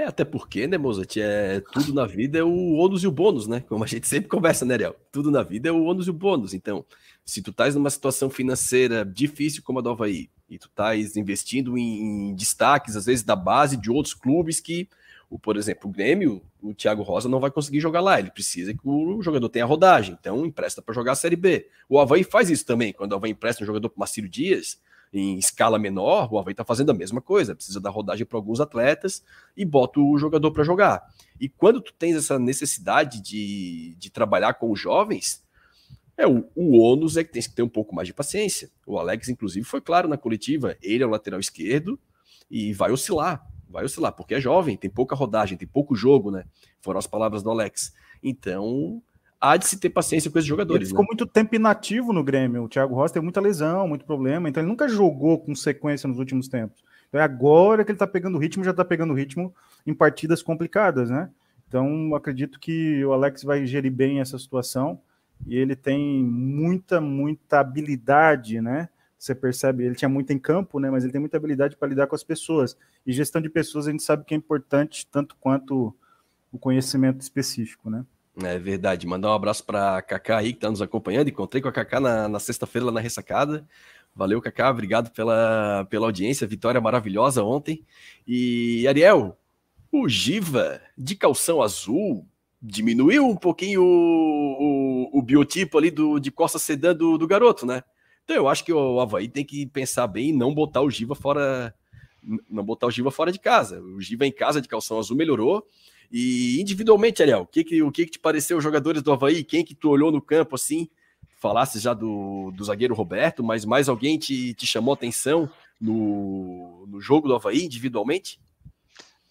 A: É, até porque, né, Mozart, é, tudo na vida é o ônus e o bônus, né? Como a gente sempre conversa, né, Ariel? Tudo na vida é o ônus e o bônus. Então, se tu estás numa situação financeira difícil como a do Havaí, e tu estás investindo em, em, destaques, às vezes, da base de outros clubes que, o, por exemplo, o Grêmio, o Thiago Rosa não vai conseguir jogar lá. Ele precisa que o jogador tenha rodagem. Então, empresta para jogar a Série B. O Havaí faz isso também. Quando o Havaí empresta um jogador para Marcílio Dias, em escala menor, o Havaí está fazendo a mesma coisa, precisa dar rodagem para alguns atletas e bota o jogador para jogar. E quando tu tens essa necessidade de, de trabalhar com os jovens, é o, o ônus é que tem que ter um pouco mais de paciência. O Alex, inclusive, foi claro na coletiva, ele é o lateral esquerdo e vai oscilar, vai oscilar, porque é jovem, tem pouca rodagem, tem pouco jogo, né? Foram as palavras do Alex. Então, há de se ter paciência com esses jogadores.
D: Ele ficou né? muito tempo inativo no Grêmio. O Thiago Rosa tem muita lesão, muito problema, então ele nunca jogou com sequência nos últimos tempos. Então é agora que ele tá pegando ritmo, já tá pegando ritmo em partidas complicadas, né? Então acredito que o Alex vai gerir bem essa situação e ele tem muita, muita habilidade, né? Você percebe, ele tinha muito em campo, né? Mas ele tem muita habilidade para lidar com as pessoas. E gestão de pessoas a gente sabe que é importante tanto quanto o conhecimento específico, né?
A: É verdade. Mandar um abraço para Kaká aí, que está nos acompanhando. Encontrei com a Kaká na, na sexta-feira lá na ressacada. Valeu, Kaká. Obrigado pela, pela audiência. Vitória maravilhosa ontem. E, Ariel, o Giva de calção azul diminuiu um pouquinho o, o, o biotipo ali do, de Costa Sedã do, do garoto, né? Então eu acho que o Havaí tem que pensar bem e não botar o Giva fora. Não botar o Giva fora de casa. O Giva em casa de calção azul melhorou. E individualmente, Ariel, o que, que, o que, que te pareceu os jogadores do Havaí? Quem que tu olhou no campo assim? Falasse já do, do zagueiro Roberto, mas mais alguém te, te chamou atenção no, no jogo do Havaí individualmente?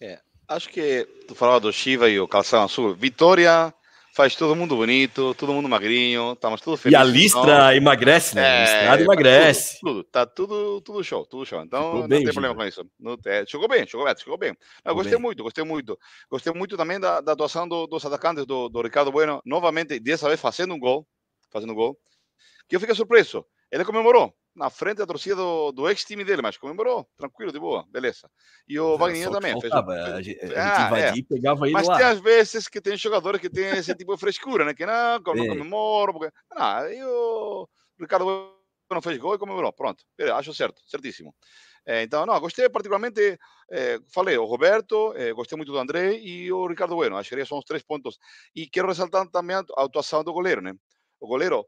C: É, acho que tu falava do Shiva e o Calção Azul. Vitória faz todo mundo bonito, todo mundo magrinho, estamos tudo felizes.
A: E a listra então, emagrece, né? É, a emagrece.
C: Tudo, tudo, tá tudo, tudo show, tudo show. Então não bem, tem problema com isso. Não, é, chegou bem, chegou bem, chegou bem. Não, gostei bem. muito, gostei muito. Gostei muito também da, da atuação do, dos atacantes do, do Ricardo Bueno, novamente, dessa vez fazendo um gol, fazendo um gol, que eu fiquei surpreso. Ele comemorou na frente da torcida do, do ex-time dele, mas comemorou, tranquilo, de boa, beleza. E o Wagner também. Fez,
A: fez, a gente, ah, invadia, é. pegava ele
C: mas
A: lá.
C: tem às vezes que tem jogadores que tem esse tipo de frescura, né? Que não, não comemoro, porque... Não, e o Ricardo não fez gol e comemorou, pronto, acho certo, certíssimo. É, então, não, gostei particularmente, é, falei, o Roberto, é, gostei muito do André e o Ricardo Bueno, acho que são os três pontos. E quero ressaltar também a atuação do goleiro, né? O goleiro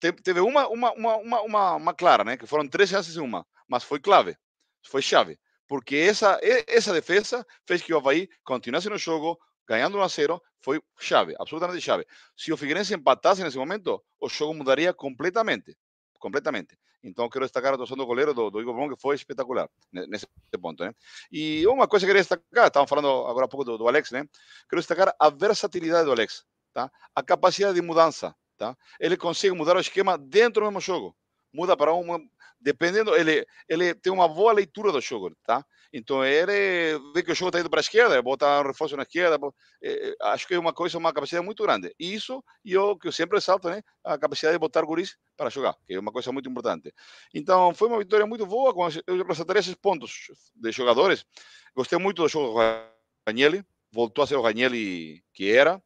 C: teve uma, uma, uma, uma, uma clara, né? Que foram três chances em uma, mas foi clave, foi chave, porque essa, essa defesa fez que o Havaí continuasse no jogo, ganhando 1 a 0, foi chave, absolutamente chave. Se o Figueirense empatasse nesse momento, o jogo mudaria completamente, completamente. Então, quero destacar a atuação do goleiro do, do Igor Bom, que foi espetacular nesse ponto, né? E uma coisa que eu queria destacar, estavam falando agora há pouco do, do Alex, né? Quero destacar a versatilidade do Alex, tá? A capacidade de mudança, Tá? Ele consegue mudar o esquema dentro do mesmo jogo. Muda para uma. Dependendo, ele, ele tem uma boa leitura do jogo. Tá? Então ele vê que o jogo está indo para a esquerda, bota um reforço na esquerda. É, acho que é uma coisa, uma capacidade muito grande. Isso, e eu que eu sempre ressalto, né? A capacidade de botar guris para jogar, que é uma coisa muito importante. Então foi uma vitória muito boa. Eu ressaltaria esses pontos de jogadores. Gostei muito do jogo do Ranielli, voltou a ser o Ranielli que era.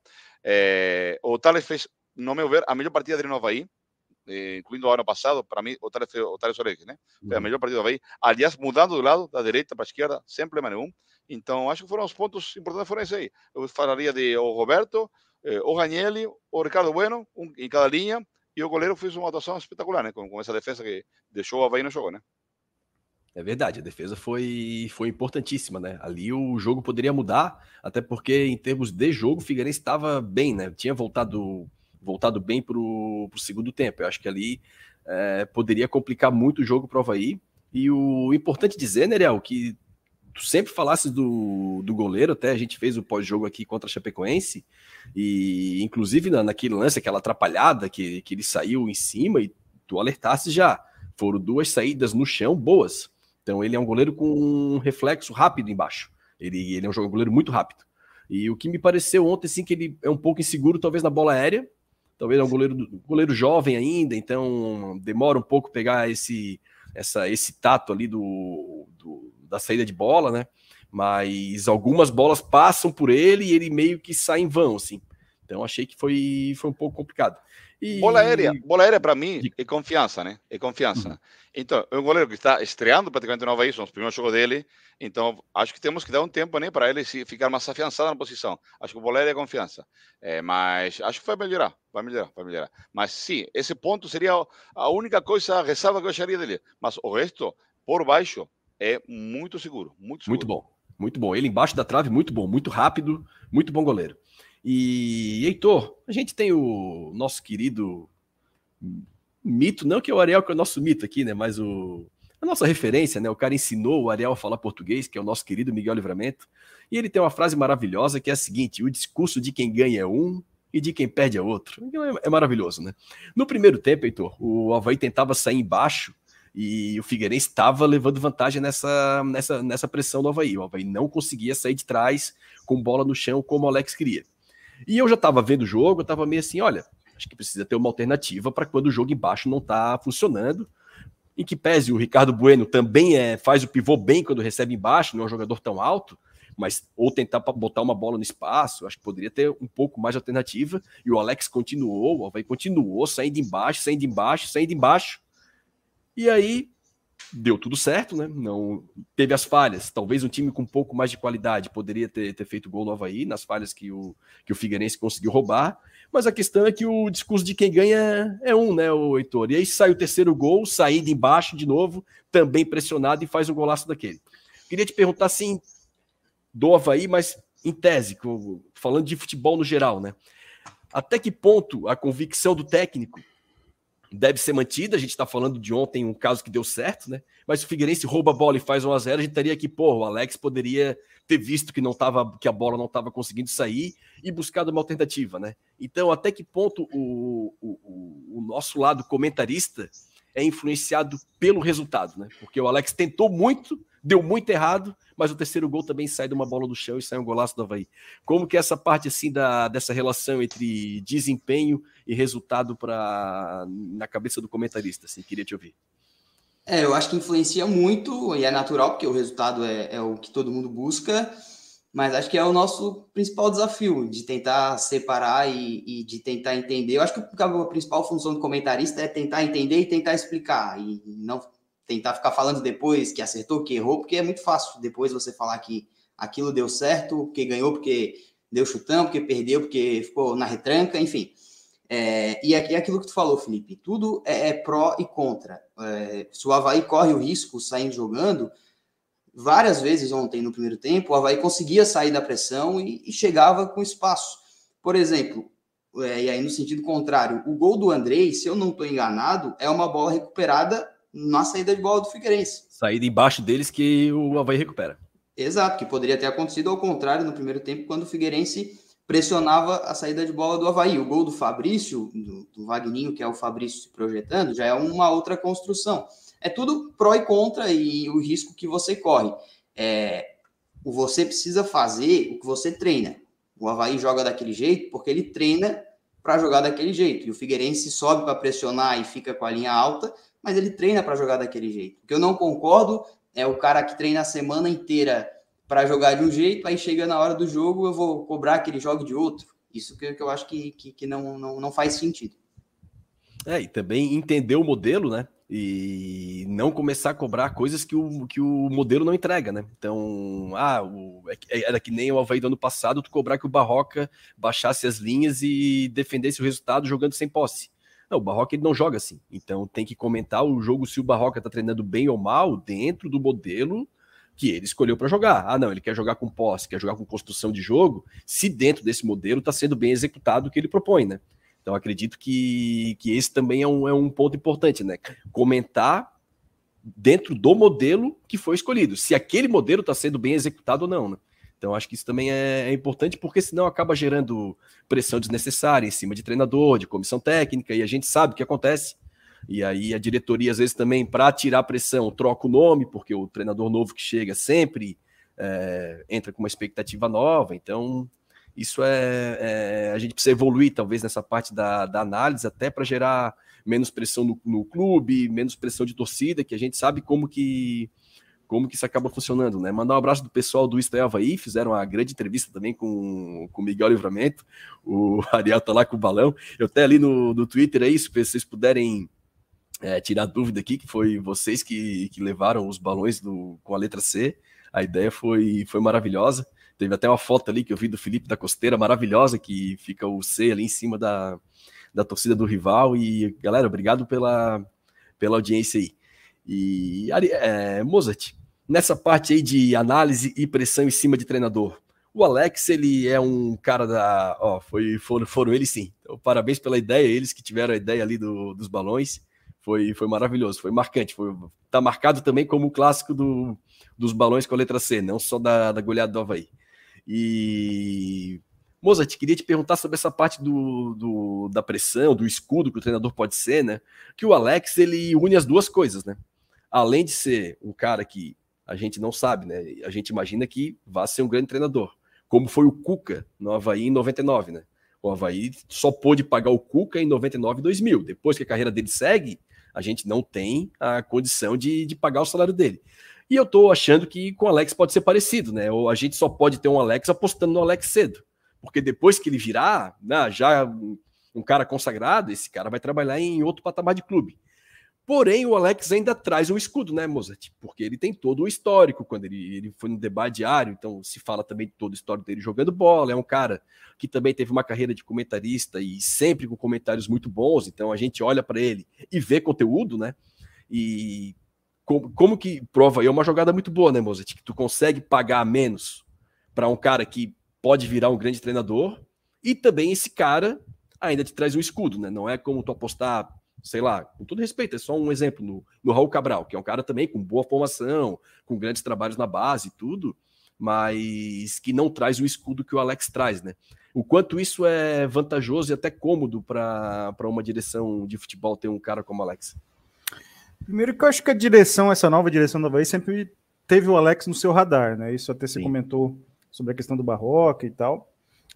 C: É, o Thales fez no meu ver, a melhor partida dele no Havaí, eh, incluindo o ano passado, para mim, o Thales, o Thales Soares, né? Foi a melhor partida do Havaí. Aliás, mudando do lado, da direita para a esquerda, sem problema nenhum. Então, acho que foram os pontos importantes, foram esses aí. Eu falaria de o Roberto, eh, o Ranielli, o Ricardo Bueno, um, em cada linha, e o goleiro fez uma atuação espetacular, né? Com, com essa defesa que deixou o Havaí no jogo, né?
A: É verdade, a defesa foi, foi importantíssima, né? Ali o jogo poderia mudar, até porque em termos de jogo, o Figueirense estava bem, né? Tinha voltado voltado bem para o segundo tempo. Eu acho que ali é, poderia complicar muito o jogo para o Havaí. E o importante dizer, né, Ariel, que tu sempre falasses do, do goleiro, até a gente fez o pós-jogo aqui contra a Chapecoense, e inclusive na, naquele lance, aquela atrapalhada que, que ele saiu em cima, e tu alertasse já. Foram duas saídas no chão boas. Então ele é um goleiro com um reflexo rápido embaixo. Ele, ele é um goleiro muito rápido. E o que me pareceu ontem, assim, que ele é um pouco inseguro, talvez na bola aérea, talvez é um goleiro, goleiro jovem ainda, então demora um pouco pegar esse, essa, esse tato ali do, do, da saída de bola, né? Mas algumas bolas passam por ele e ele meio que sai em vão, assim. Então achei que foi, foi um pouco complicado.
C: E... Bola aérea, bola aérea para mim é confiança, né? É confiança. Uhum. Então, é um goleiro que está estreando praticamente no Havaí, são os primeiros jogos dele, então acho que temos que dar um tempo né, para ele se ficar mais afiançado na posição. Acho que o aérea é confiança. É, mas acho que vai melhorar, vai melhorar, vai melhorar. Mas sim, esse ponto seria a única coisa, a ressalva que eu acharia dele. Mas o resto, por baixo, é muito seguro, muito seguro.
A: Muito bom, muito bom. Ele embaixo da trave, muito bom, muito rápido, muito bom goleiro. E Heitor, a gente tem o nosso querido mito, não que é o Ariel que é o nosso mito aqui, né? Mas o, a nossa referência, né? O cara ensinou o Ariel a falar português, que é o nosso querido Miguel Livramento. E ele tem uma frase maravilhosa que é a seguinte: o discurso de quem ganha é um e de quem perde é outro. Então, é, é maravilhoso, né? No primeiro tempo, Heitor, o Havaí tentava sair embaixo e o Figueirense estava levando vantagem nessa, nessa, nessa pressão do Havaí. O Havaí não conseguia sair de trás com bola no chão como o Alex queria. E eu já estava vendo o jogo, eu estava meio assim, olha, Acho que precisa ter uma alternativa para quando o jogo embaixo não está funcionando. Em que pese o Ricardo Bueno também é, faz o pivô bem quando recebe embaixo, não é um jogador tão alto, mas ou tentar botar uma bola no espaço, acho que poderia ter um pouco mais de alternativa. E o Alex continuou, o Havaí continuou, saindo embaixo, saindo embaixo, saindo embaixo. E aí deu tudo certo, né? Não teve as falhas. Talvez um time com um pouco mais de qualidade poderia ter, ter feito gol no Havaí, nas falhas que o, que o Figueirense conseguiu roubar. Mas a questão é que o discurso de quem ganha é um, né, o Heitor? E aí sai o terceiro gol, saindo embaixo de novo, também pressionado e faz um golaço daquele. Queria te perguntar assim, do Havaí, mas em tese, falando de futebol no geral, né? Até que ponto a convicção do técnico deve ser mantida. A gente está falando de ontem um caso que deu certo, né? Mas se o Figueirense rouba a bola e faz 1 a 0 a gente teria que, pô, o Alex poderia ter visto que não tava, que a bola não estava conseguindo sair e buscado uma alternativa, né? Então, até que ponto o, o, o nosso lado comentarista é influenciado pelo resultado, né? Porque o Alex tentou muito, deu muito errado, mas o terceiro gol também sai de uma bola do chão e sai um golaço do Havaí. Como que é essa parte assim da, dessa relação entre desempenho e resultado para na cabeça do comentarista? Assim, queria te ouvir.
B: É, eu acho que influencia muito e é natural porque o resultado é, é o que todo mundo busca, mas acho que é o nosso principal desafio de tentar separar e, e de tentar entender. Eu acho que a principal função do comentarista é tentar entender e tentar explicar e não tentar ficar falando depois que acertou, que errou, porque é muito fácil depois você falar que aquilo deu certo, que ganhou porque deu chutão, porque perdeu, porque ficou na retranca, enfim. É, e aqui é aquilo que tu falou, Felipe, tudo é, é pró e contra. É, se o Havaí corre o risco saindo jogando, várias vezes ontem no primeiro tempo, o Havaí conseguia sair da pressão e, e chegava com espaço. Por exemplo, é, e aí no sentido contrário, o gol do Andrei, se eu não estou enganado, é uma bola recuperada na saída de bola do Figueirense.
A: Saída embaixo deles que o Havaí recupera.
B: Exato, que poderia ter acontecido ao contrário no primeiro tempo, quando o Figueirense pressionava a saída de bola do Havaí. O gol do Fabrício, do, do Vagninho, que é o Fabrício se projetando, já é uma outra construção. É tudo pró e contra e o risco que você corre. É, o você precisa fazer o que você treina. O Havaí joga daquele jeito porque ele treina para jogar daquele jeito. E o Figueirense sobe para pressionar e fica com a linha alta mas ele treina para jogar daquele jeito. O que eu não concordo é o cara que treina a semana inteira para jogar de um jeito, aí chega na hora do jogo, eu vou cobrar que ele jogue de outro. Isso que, eu acho que, que, que não, não, não faz sentido.
A: É, e também entender o modelo, né? E não começar a cobrar coisas que o, que o modelo não entrega, né? Então, ah, o, é era que nem o Havaí do ano passado, tu cobrar que o Barroca baixasse as linhas e defendesse o resultado jogando sem posse. Não, o Barroca ele não joga assim. Então tem que comentar o jogo se o Barroca está treinando bem ou mal dentro do modelo que ele escolheu para jogar. Ah, não, ele quer jogar com posse, quer jogar com construção de jogo, se dentro desse modelo está sendo bem executado o que ele propõe, né? Então acredito que, que esse também é um, é um ponto importante, né? Comentar dentro do modelo que foi escolhido, se aquele modelo está sendo bem executado ou não, né? Então, acho que isso também é, é, importante, porque senão acaba gerando pressão desnecessária em cima de treinador, de comissão técnica, e a gente sabe o que acontece. E aí a diretoria, às vezes, também, para tirar pressão, troca o nome, porque o treinador novo que chega sempre é, entra com uma expectativa nova. Então, isso é, é, A gente precisa evoluir, talvez, nessa parte da, da análise, até para gerar menos pressão no, no clube, menos pressão de torcida, que a gente sabe como que como que isso acaba funcionando, né? Mandar um abraço do pessoal do Isto aí, fizeram uma grande entrevista também com o Miguel Livramento, o Ariel tá lá com o balão, eu até ali no, no Twitter aí, se vocês puderem é, tirar dúvida aqui, que foi vocês que, que levaram os balões do, com a letra C, a ideia foi, foi maravilhosa, teve até uma foto ali que eu vi do Felipe da Costeira, maravilhosa, que fica o C ali em cima da, da torcida do rival, e galera, obrigado pela, pela audiência aí. E é, Mozart, nessa parte aí de análise e pressão em cima de treinador. O Alex, ele é um cara da. Ó, foi, foram, foram eles sim. Então, parabéns pela ideia, eles que tiveram a ideia ali do, dos balões. Foi, foi maravilhoso, foi marcante. Foi, tá marcado também como o clássico do, dos balões com a letra C, não só da, da goleada do Havaí. E. Mozart, queria te perguntar sobre essa parte do, do, da pressão, do escudo que o treinador pode ser, né? Que o Alex ele une as duas coisas, né? Além de ser um cara que a gente não sabe, né? A gente imagina que vá ser um grande treinador, como foi o Cuca no Havaí em 99, né? O Havaí só pôde pagar o Cuca em 99 e 2000. Depois que a carreira dele segue, a gente não tem a condição de, de pagar o salário dele. E eu tô achando que com o Alex pode ser parecido, né? Ou a gente só pode ter um Alex apostando no Alex cedo. Porque depois que ele virar, né, já um cara consagrado, esse cara vai trabalhar em outro patamar de clube. Porém, o Alex ainda traz um escudo, né, Mozart? Porque ele tem todo o histórico, quando ele, ele foi no debate diário, então se fala também de todo o histórico dele jogando bola. É um cara que também teve uma carreira de comentarista e sempre com comentários muito bons, então a gente olha para ele e vê conteúdo, né? E como, como que prova aí? É uma jogada muito boa, né, Mozart? Que tu consegue pagar menos para um cara que pode virar um grande treinador e também esse cara ainda te traz um escudo, né? Não é como tu apostar sei lá, com todo respeito, é só um exemplo no, no Raul Cabral, que é um cara também com boa formação, com grandes trabalhos na base e tudo, mas que não traz o escudo que o Alex traz, né? O quanto isso é vantajoso e até cômodo para uma direção de futebol ter um cara como o Alex?
D: Primeiro que eu acho que a direção, essa nova direção do Havaí, sempre teve o Alex no seu radar, né? Isso até se comentou sobre a questão do Barroca e tal.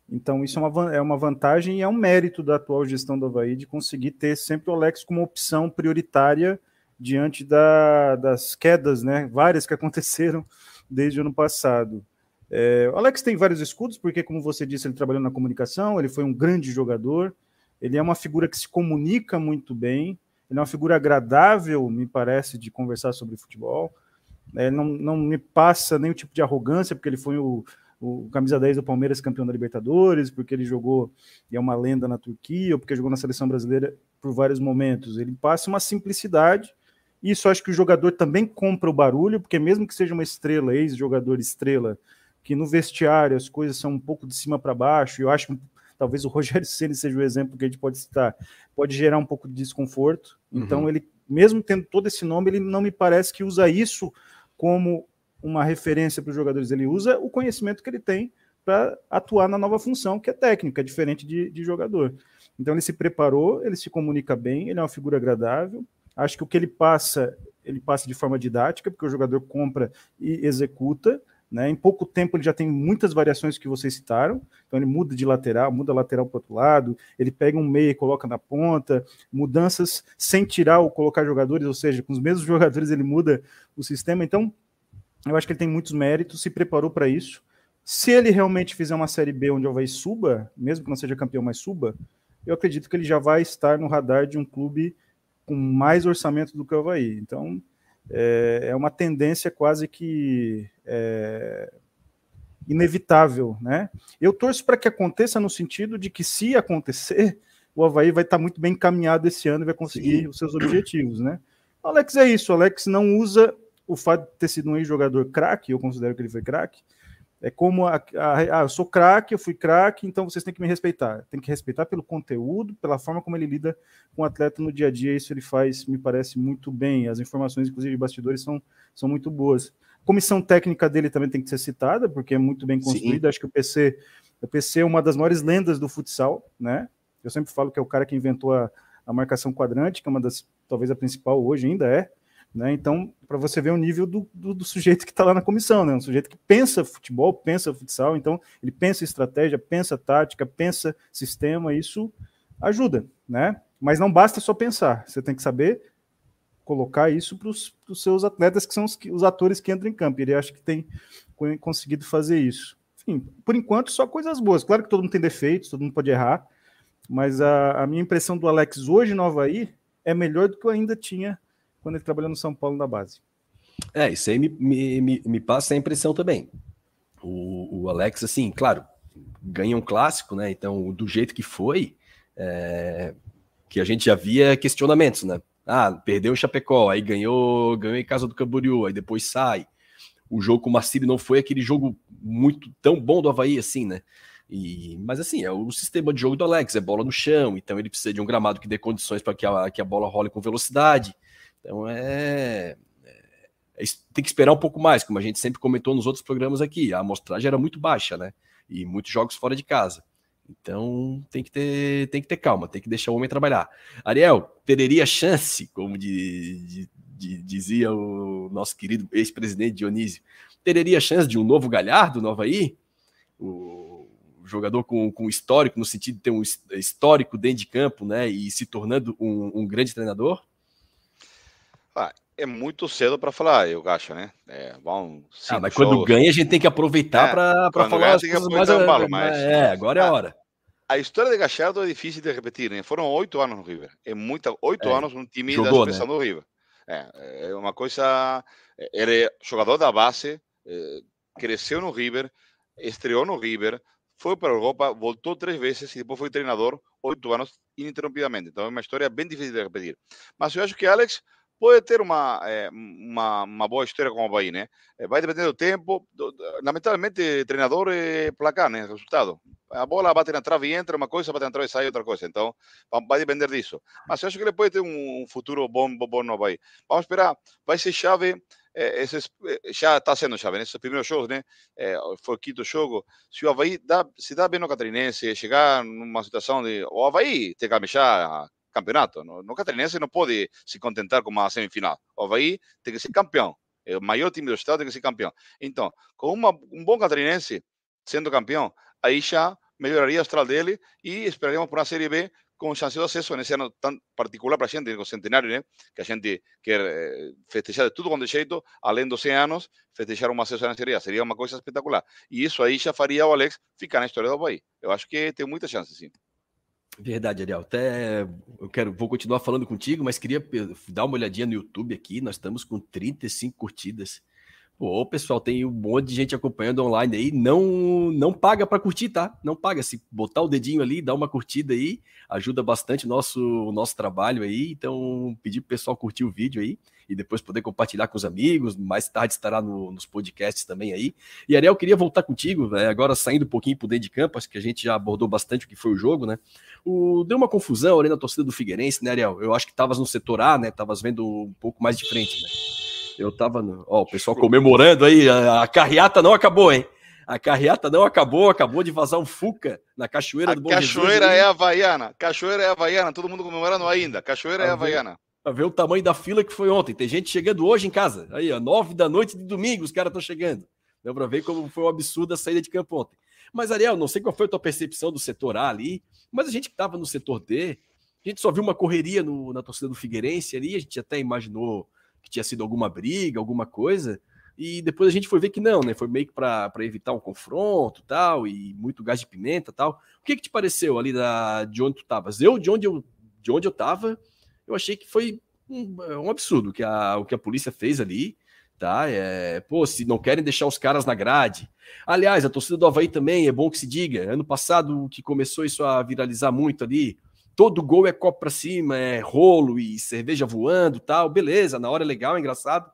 D: Então, isso é uma, é uma vantagem e é um mérito da atual gestão do Havaí de conseguir ter sempre o Alex como opção prioritária diante da, das quedas, né? Várias que aconteceram desde o ano passado. É, o Alex tem vários escudos, porque, como você disse, ele trabalhou na comunicação, ele foi um grande jogador, ele é uma figura que se comunica muito bem, ele é uma figura agradável, me parece, de conversar sobre futebol. É, não, não me passa nenhum tipo de arrogância, porque ele foi o o camisa 10 do Palmeiras campeão da Libertadores, porque ele jogou e é uma lenda na Turquia, ou porque jogou na seleção brasileira por vários momentos. Ele passa uma simplicidade. Isso acho que o jogador também compra o barulho, porque mesmo que seja uma estrela, ex-jogador estrela, que no vestiário as coisas são um pouco de cima para baixo, e eu acho talvez o Rogério Ceni seja o exemplo que a gente pode citar, pode gerar um pouco de desconforto. Então uhum. ele, mesmo tendo todo esse nome, ele não me parece que usa isso como uma referência para os jogadores, ele usa o conhecimento que ele tem para atuar na nova função, que é técnica, diferente de, de jogador. Então ele se preparou, ele se comunica bem, ele é uma figura agradável. Acho que o que ele passa, ele passa de forma didática, porque o jogador compra e executa. Né? Em pouco tempo ele já tem muitas variações que vocês citaram. Então ele muda de lateral, muda lateral para outro lado, ele pega um meia e coloca na ponta, mudanças sem tirar ou colocar jogadores, ou seja, com os mesmos jogadores ele muda o sistema. Então eu acho que ele tem muitos méritos, se preparou para isso. Se ele realmente fizer uma Série B onde o Havaí suba, mesmo que não seja campeão, mas suba, eu acredito que ele já vai estar no radar de um clube com mais orçamento do que o Havaí. Então, é, é uma tendência quase que é, inevitável, né? Eu torço para que aconteça no sentido de que, se acontecer, o Havaí vai estar muito bem encaminhado esse ano e vai conseguir Sim. os seus objetivos, né? O Alex é isso, o Alex não usa o fato de ter sido um ex-jogador craque, eu considero que ele foi craque, é como a, a, a, eu sou craque, eu fui craque, então vocês têm que me respeitar. Tem que respeitar pelo conteúdo, pela forma como ele lida com o atleta no dia a dia. Isso ele faz, me parece muito bem. As informações, inclusive de bastidores, são, são muito boas. A comissão técnica dele também tem que ser citada, porque é muito bem construída. Sim. Acho que o PC, o PC é uma das maiores lendas do futsal, né? Eu sempre falo que é o cara que inventou a, a marcação quadrante, que é uma das, talvez a principal hoje ainda é. Né? Então, para você ver o nível do, do, do sujeito que está lá na comissão, né? um sujeito que pensa futebol, pensa futsal, então ele pensa estratégia, pensa tática, pensa sistema, isso ajuda, né? Mas não basta só pensar, você tem que saber colocar isso para os seus atletas, que são os, os, atores que entram em campo. Ele acha que tem conseguido fazer isso. Enfim, por enquanto, só coisas boas. Claro que todo mundo tem defeitos, todo mundo pode errar, mas a, a minha impressão do Alex hoje no Havaí é melhor do que eu ainda tinha quando ele trabalhou no São Paulo na base.
A: É, isso aí me, me, me, me passa a impressão também. O, o, Alex, assim, claro, ganha um clássico, né? Então, do jeito que foi, é, que a gente já via questionamentos, né? Ah, perdeu o Chapecó, aí ganhou, ganhou em casa do Camboriú, aí depois sai. O jogo com o Marcílio não foi aquele jogo muito tão bom do Havaí assim, né? E, mas assim, é o sistema de jogo do Alex, é bola no chão, então ele precisa de um gramado que dê condições para que a, que a bola role com velocidade. Então é, é, é, tem que esperar um pouco mais, como a gente sempre comentou nos outros programas aqui. A amostragem era muito baixa, né? E muitos jogos fora de casa. Então tem que ter, tem que ter calma, tem que deixar o homem trabalhar. Ariel, teria chance, como de, de, de, dizia o nosso querido ex-presidente Dionísio, teria chance de um novo Galhardo, novo aí? O, jogador com, com histórico, no sentido de ter um histórico dentro de campo, né? E se tornando um, um grande treinador?
C: Ah, é muito cedo para falar, eu acho, né? É,
A: bom, ah, mas quando ganha, a gente tem que aproveitar é, para falar as coisas mais... Um mas... É, agora é a hora.
C: A história de Gachardo é difícil de repetir, né? Foram oito anos no River. É muita, oito é, anos um time jogou, da expressão né? do River. É, é uma coisa... Ele é jogador da base, é, cresceu no River, estreou no River, foi para a Europa, voltou três vezes e depois foi treinador oito anos ininterrompidamente. Então é uma história bem difícil de repetir. Mas eu acho que Alex pode ter uma, é, uma, uma, boa história com o Havaí, né? Vai depender do tempo. Lamentavelmente, treinador é placar, né? Resultado. A bola bate na trave e entra uma coisa, bate na trave e sai outra coisa. Então, vai depender disso. Mas eu acho que ele pode ter um futuro bom, bom no Havaí. Vamos esperar. Vai ser chave. É, esses, já está sendo chave nesses primeiros jogos, né? É, foi o quinto jogo. Se o Havaí dá, se dá bem no Catarinense, chegar numa situação de. O Havaí tem que almejar campeonato. No, Catarinense não pode se contentar com uma semifinal. O Havaí tem que ser campeão. É o maior time do estado tem que ser campeão. Então, com uma, um bom catarinense sendo campeão, aí já melhoraria o astral dele e esperaríamos por uma Série B com chance de acesso nesse ano tão particular para a gente, com o centenário, né? que a gente quer eh, festejar de tudo quanto é jeito, além dos 100 anos, festejar um acesso na Série A. Seria uma coisa espetacular. E isso aí já faria o Alex ficar na história do Havaí. Eu acho que tem muita chance, sim.
A: Verdade, Ariel. Até eu quero, vou continuar falando contigo, mas queria dar uma olhadinha no YouTube aqui. Nós estamos com 35 curtidas. Pô, pessoal, tem um monte de gente acompanhando online aí. Não não paga para curtir, tá? Não paga. Se botar o dedinho ali, dar uma curtida aí, ajuda bastante o nosso, o nosso trabalho aí. Então, pedir pro pessoal curtir o vídeo aí e depois poder compartilhar com os amigos. Mais tarde estará no, nos podcasts também aí. E Ariel, queria voltar contigo, né, agora saindo um pouquinho por dentro de campo, acho que a gente já abordou bastante o que foi o jogo, né? O, deu uma confusão ali na torcida do Figueirense, né, Ariel? Eu acho que estavas no setor A, né? Estavas vendo um pouco mais de frente, né? Eu tava no. Ó, o pessoal comemorando aí, a, a carreata não acabou, hein? A carreata não acabou, acabou de vazar um Fuca na Cachoeira
C: a
A: do Bom
C: Cachoeira Jesus, é Havaiana, Cachoeira é Havaiana, todo mundo comemorando ainda. Cachoeira é Havaiana.
A: Pra ver o tamanho da fila que foi ontem. Tem gente chegando hoje em casa. Aí, ó, nove da noite de domingo, os caras estão chegando. Deu pra ver como foi um absurdo a saída de campo ontem. Mas, Ariel, não sei qual foi a tua percepção do setor A ali, mas a gente que estava no setor D, a gente só viu uma correria no, na torcida do Figueirense ali, a gente até imaginou que tinha sido alguma briga, alguma coisa, e depois a gente foi ver que não, né? Foi meio que para evitar um confronto tal, e muito gás de pimenta tal. O que, que te pareceu ali da, de onde tu estavas? Eu, de onde eu, de onde eu tava, eu achei que foi um, um absurdo que a, o que a polícia fez ali, tá? É, pô, se não querem deixar os caras na grade. Aliás, a torcida do Havaí também, é bom que se diga. Ano passado que começou isso a viralizar muito ali, todo gol é copo para cima, é rolo e cerveja voando tal. Beleza, na hora é legal, é engraçado.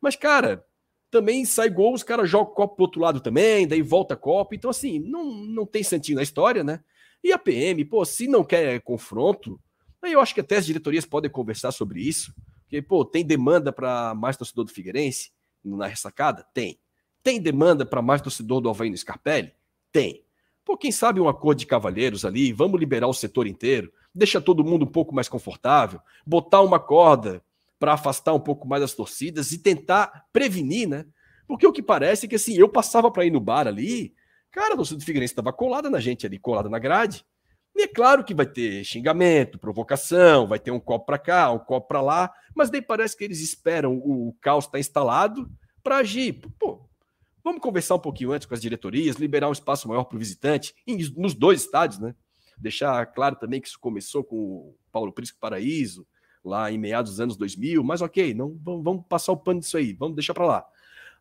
A: Mas, cara, também sai gol, os caras jogam copo pro outro lado também, daí volta copo. Então, assim, não, não tem santinho na história, né? E a PM, pô, se não quer confronto, Aí eu acho que até as diretorias podem conversar sobre isso. Porque, pô, tem demanda para mais torcedor do Figueirense na ressacada? Tem. Tem demanda para mais torcedor do Havaí no Scarpelli? Tem. Pô, quem sabe um acordo de cavalheiros ali, vamos liberar o setor inteiro, deixa todo mundo um pouco mais confortável, botar uma corda para afastar um pouco mais as torcidas e tentar prevenir, né? Porque o que parece é que assim, eu passava para ir no bar ali, cara, a torcida do Figueirense estava colada na gente ali, colada na grade. E é claro que vai ter xingamento, provocação, vai ter um copo para cá, um copo para lá, mas daí parece que eles esperam o caos estar tá instalado para agir. Pô, vamos conversar um pouquinho antes com as diretorias, liberar um espaço maior para o visitante, nos dois estádios, né? Deixar claro também que isso começou com o Paulo Prisco Paraíso, lá em meados dos anos 2000, mas ok, não vamos passar o pano disso aí, vamos deixar para lá.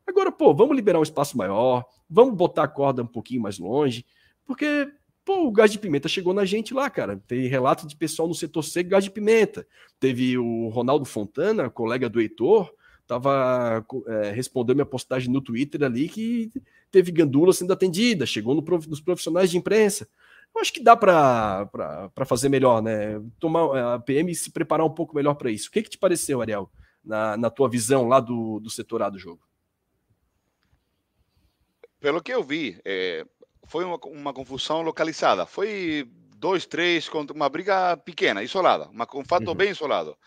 A: Agora, pô, vamos liberar um espaço maior, vamos botar a corda um pouquinho mais longe, porque Pô, o gás de pimenta chegou na gente lá, cara. Tem relato de pessoal no setor seco, gás de pimenta. Teve o Ronaldo Fontana, colega do Heitor, tava é, respondendo minha postagem no Twitter ali que teve gandula sendo atendida, chegou no, nos profissionais de imprensa. Eu acho que dá para fazer melhor, né? Tomar a PM se preparar um pouco melhor para isso. O que, que te pareceu, Ariel, na, na tua visão lá do, do setor A do jogo?
C: Pelo que eu vi, é, foi uma, uma confusão localizada. Foi dois, três, uma briga pequena, isolada, uma, um fato uhum. bem isolado.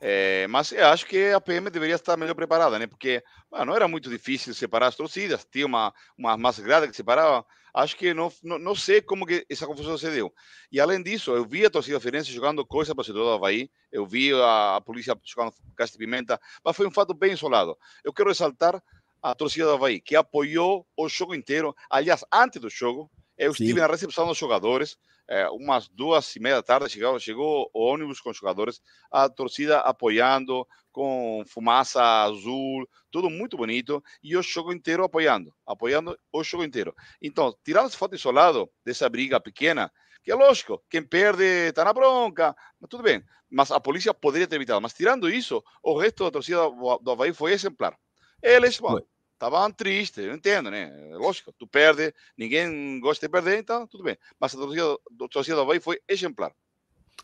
C: É, mas eu acho que a PM deveria estar melhor preparada, né? Porque não era muito difícil separar as torcidas, tinha uma, uma massa grande que separava. Acho que não, não, não sei como que essa confusão se deu. E além disso, eu vi a torcida Feirense jogando coisa para o setor do Havaí, eu vi a, a polícia jogando caixa de pimenta, mas foi um fato bem isolado. Eu quero ressaltar a torcida do Havaí, que apoiou o jogo inteiro. Aliás, antes do jogo, eu Sim. estive na recepção dos jogadores, é, umas duas e meia da tarde, chegou, chegou o ônibus com jogadores, a torcida apoiando, com fumaça azul, tudo muito bonito, e o jogo inteiro apoiando, apoiando o jogo inteiro. Então, tirando esse foto isolado dessa briga pequena, que é lógico, quem perde está na bronca, mas tudo bem, mas a polícia poderia ter evitado. Mas tirando isso, o resto da torcida do Havaí foi exemplar. Eles, bom, estavam tristes, eu entendo, né? Lógico, tu perde, ninguém gosta de perder, então tudo bem. Mas a torcida, a torcida do Havaí foi exemplar.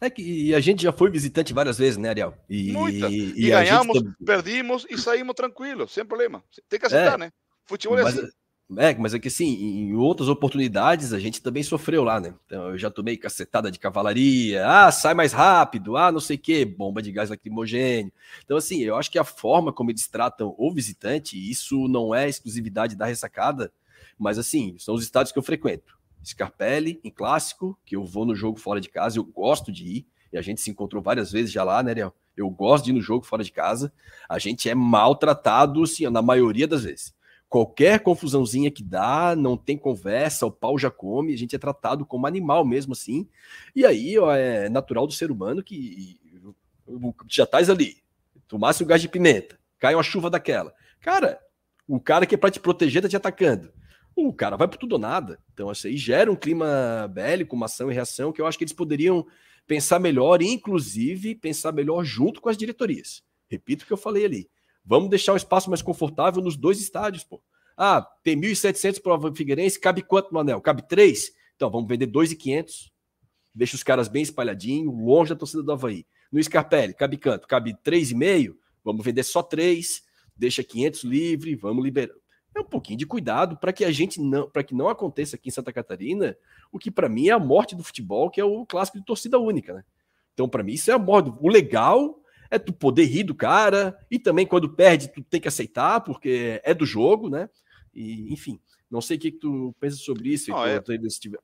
A: É que a gente já foi visitante várias vezes, né, Ariel?
C: E, Muitas. E, e ganhamos, gente... perdimos e saímos tranquilos, sem problema. Tem que aceitar, é, né? Futebol é mas, assim.
A: É, mas é que assim, em outras oportunidades a gente também sofreu lá, né? Então eu já tomei cacetada de cavalaria, ah, sai mais rápido, ah, não sei o quê, bomba de gás lacrimogênio. Então, assim, eu acho que a forma como eles tratam o visitante, isso não é exclusividade da ressacada, mas assim, são os estádios que eu frequento. Scarpelli, em clássico, que eu vou no jogo fora de casa, eu gosto de ir, e a gente se encontrou várias vezes já lá, né, Ariel? Eu gosto de ir no jogo fora de casa. A gente é maltratado, assim, na maioria das vezes qualquer confusãozinha que dá, não tem conversa, o pau já come, a gente é tratado como animal mesmo assim. E aí ó, é natural do ser humano que já estás ali, tomasse um gás de pimenta, cai uma chuva daquela. Cara, o cara que é para te proteger tá te atacando. O cara vai por tudo ou nada. Então, isso aí gera um clima bélico, uma ação e reação que eu acho que eles poderiam pensar melhor, inclusive pensar melhor junto com as diretorias. Repito o que eu falei ali. Vamos deixar o espaço mais confortável nos dois estádios, pô. Ah, tem 1.700 para o Figueirense, cabe quanto no anel? Cabe três? Então, vamos vender 2.500. Deixa os caras bem espalhadinhos, longe da torcida do Havaí. No Scarpelli, cabe quanto? Cabe 3,5? Vamos vender só três. Deixa 500 livre, vamos liberar. É um pouquinho de cuidado para que a gente não, para que não aconteça aqui em Santa Catarina o que para mim é a morte do futebol, que é o clássico de torcida única, né? Então, para mim, isso é a morte. O legal é tu poder rir do cara, e também quando perde, tu tem que aceitar, porque é do jogo, né? E, enfim, não sei o que, que tu pensa sobre isso. Não, é...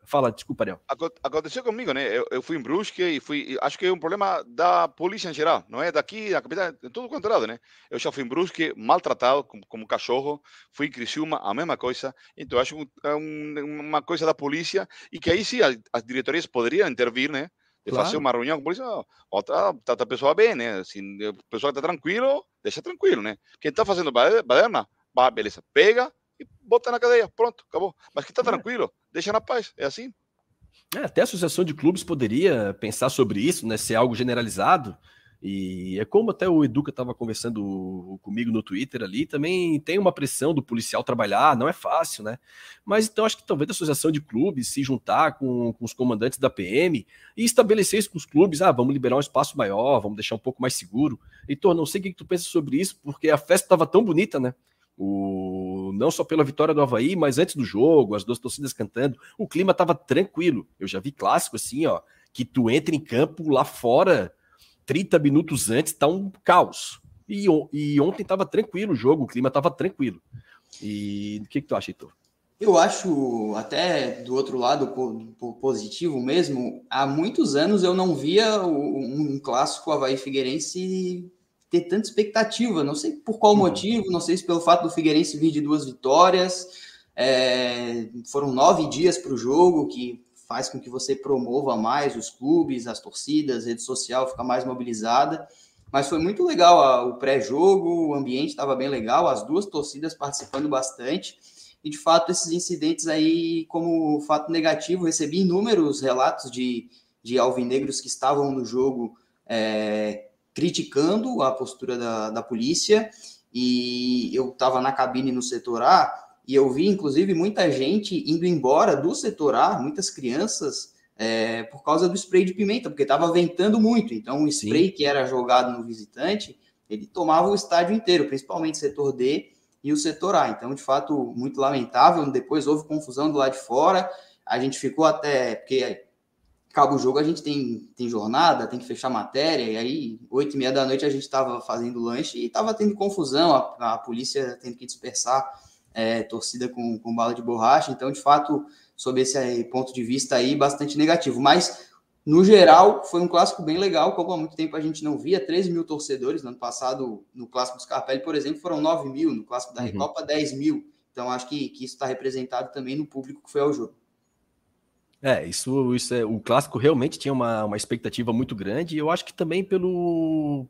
A: Fala, desculpa, Ariel.
C: Aconteceu comigo, né? Eu, eu, fui em Brusque e fui. Acho que é um problema da polícia em geral, não é daqui, da capital, em todo quanto lado, né? Eu já fui em Brusque, maltratado como, como cachorro, fui em Criciúma, a mesma coisa. Então, acho que é um, uma coisa da polícia e que aí sim as diretorias poderiam intervir, né? De claro. fazer uma reunião com a polícia, outra, tá, a pessoa bem, né? Assim, a pessoa está tranquilo, deixa tranquilo, né? Quem está fazendo baderna, vá, beleza, pega e bota na cadeia, pronto, acabou. Mas quem está é. tranquilo, deixa na paz, é assim.
A: É, até a Associação de Clubes poderia pensar sobre isso, né? Ser algo generalizado e é como até o Educa estava conversando comigo no Twitter ali, também tem uma pressão do policial trabalhar, não é fácil, né? Mas então acho que talvez a associação de clubes se juntar com, com os comandantes da PM e estabelecer isso com os clubes, ah, vamos liberar um espaço maior, vamos deixar um pouco mais seguro. Heitor, não sei o que tu pensa sobre isso, porque a festa estava tão bonita, né? O, não só pela vitória do Havaí, mas antes do jogo, as duas torcidas cantando, o clima estava tranquilo. Eu já vi clássico assim, ó, que tu entra em campo lá fora 30 minutos antes tá um caos. E, e ontem estava tranquilo o jogo, o clima estava tranquilo. E o que, que tu acha, Heitor?
B: Eu acho, até do outro lado, positivo mesmo, há muitos anos eu não via um clássico Havaí Figueirense ter tanta expectativa. Não sei por qual uhum. motivo, não sei se pelo fato do Figueirense vir de duas vitórias. É, foram nove dias para o jogo, que faz com que você promova mais os clubes, as torcidas, a rede social fica mais mobilizada. Mas foi muito legal o pré-jogo, o ambiente estava bem legal, as duas torcidas participando bastante. E de fato, esses incidentes aí, como fato negativo, recebi inúmeros relatos de, de alvinegros que estavam no jogo é, criticando a postura da, da polícia. E eu estava na cabine no setor A e eu vi, inclusive, muita gente indo embora do setor A, muitas crianças, é, por causa do spray de pimenta, porque estava ventando muito. Então, o spray Sim. que era jogado no visitante, ele tomava o estádio inteiro, principalmente o setor D e o setor A. Então, de fato, muito lamentável. Depois houve confusão do lado de fora. A gente ficou até. Porque acaba o jogo, a gente tem, tem jornada, tem que fechar matéria, e aí, oito e meia da noite, a gente estava fazendo lanche e estava tendo confusão, a, a polícia tendo que dispersar é, torcida com, com bala de borracha. Então, de fato, sob esse ponto de vista aí, bastante negativo. Mas, no geral, foi um clássico bem legal, como há muito tempo a gente não via. 13 mil torcedores. No ano passado, no clássico do Scarpelli, por exemplo, foram 9 mil. No clássico da uhum. Recopa, 10 mil. Então, acho que, que isso está representado também no público que foi ao jogo.
A: É, isso, isso é, o clássico realmente tinha uma, uma expectativa muito grande, e eu acho que também pelo,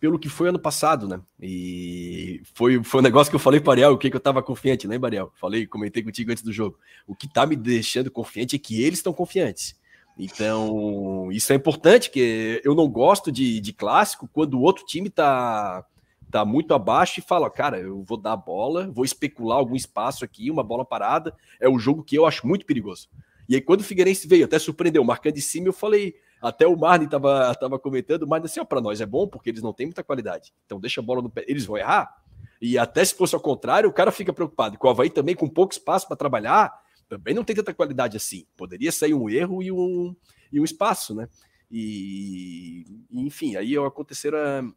A: pelo que foi ano passado, né? E foi, foi um negócio que eu falei para Ariel, o que, que eu tava confiante, né, Ariel? Falei, comentei contigo antes do jogo. O que tá me deixando confiante é que eles estão confiantes. Então, isso é importante, que eu não gosto de, de clássico quando o outro time tá, tá muito abaixo e fala, cara, eu vou dar a bola, vou especular algum espaço aqui, uma bola parada. É um jogo que eu acho muito perigoso. E aí, quando o Figueirense veio, até surpreendeu, marcando de cima, eu falei, até o Marne estava tava comentando, mas assim, para nós é bom, porque eles não têm muita qualidade. Então deixa a bola no pé, eles vão errar. E até se fosse ao contrário, o cara fica preocupado. Com o Havaí também, com pouco espaço para trabalhar, também não tem tanta qualidade assim. Poderia sair um erro e um, e um espaço, né? E, enfim, aí aconteceram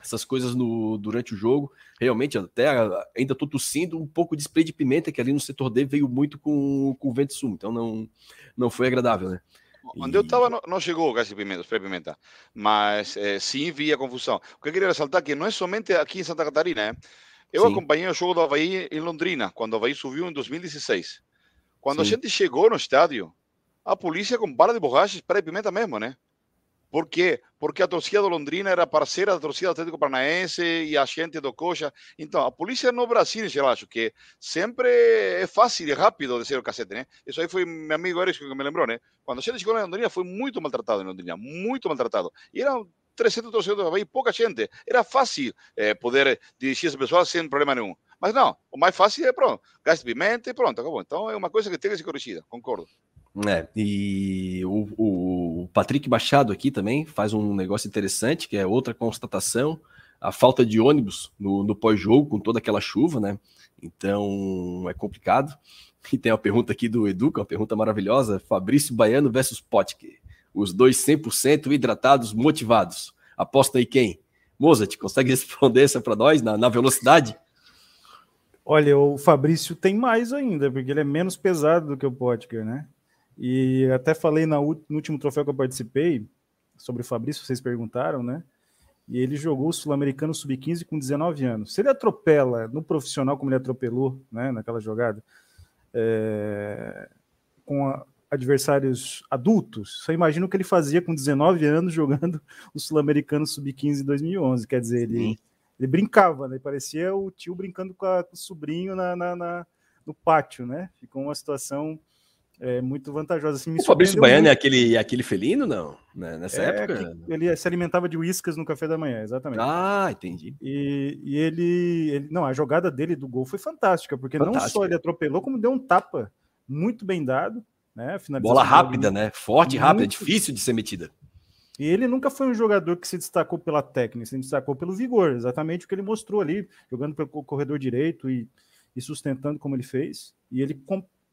A: essas coisas no, durante o jogo. Realmente, até ainda estou tossindo um pouco de spray de pimenta, que ali no setor D veio muito com, com o vento sul, então não, não foi agradável, né?
C: Onde eu estava não, não, chegou gás de pimenta, spray pimenta, mas eh, sim via confusão. O que eu queria ressaltar é que não é somente aqui em Santa Catarina, eh? Eu sim. acompanhei o jogo do Havaí em Londrina, quando o Havaí subiu em 2016. Quando sim. a gente chegou no estádio, a polícia com bala de borracha, spray pimenta mesmo, né? Por quê? Porque a torcida do Londrina era parceira da torcida do Atlético Paranaense e a gente do Coxa. Então, a polícia no Brasil, eu acho que sempre é fácil e rápido descer o cacete, né? Isso aí foi meu amigo Eris que me lembrou, né? Quando a gente chegou na Londrina, foi muito maltratado em Londrina, muito maltratado. E eram 300 torcedores, pouca gente. Era fácil é, poder dirigir esse pessoal sem problema nenhum. Mas não, o mais fácil é pronto, gaste pimenta e pronto, acabou. Então é uma coisa que tem que ser corrigida, concordo.
A: É, e o, o, Patrick Machado aqui também faz um negócio interessante, que é outra constatação, a falta de ônibus no, no pós-jogo, com toda aquela chuva, né? Então é complicado. E tem uma pergunta aqui do Edu, que é uma pergunta maravilhosa: Fabrício Baiano versus Potker. Os dois 100% hidratados, motivados. Aposta aí quem? Mozart, consegue responder essa para nós na, na velocidade?
D: Olha, o Fabrício tem mais ainda, porque ele é menos pesado do que o Potker, né? E até falei na, no último troféu que eu participei sobre o Fabrício, vocês perguntaram, né? E ele jogou o Sul-Americano Sub-15 com 19 anos. Se ele atropela no profissional como ele atropelou, né, naquela jogada, é, com a, adversários adultos, você imagina o que ele fazia com 19 anos jogando o Sul-Americano Sub-15 em 2011. Quer dizer, ele, ele brincava, né? Parecia o tio brincando com, a, com o sobrinho na, na, na, no pátio, né? Ficou uma situação é, muito vantajosa. Assim,
A: o Fabrício Baiano é aquele, aquele felino, não? Né, nessa é, época?
D: Ele se alimentava de uíscas no café da manhã, exatamente.
A: Ah, entendi.
D: E, e ele, ele, Não, a jogada dele do gol foi fantástica, porque fantástica. não só ele atropelou, como deu um tapa muito bem dado. Né,
A: Bola rápida, né? Forte e rápida, difícil de ser metida.
D: E ele nunca foi um jogador que se destacou pela técnica, se destacou pelo vigor, exatamente o que ele mostrou ali, jogando pelo corredor direito e, e sustentando como ele fez. E ele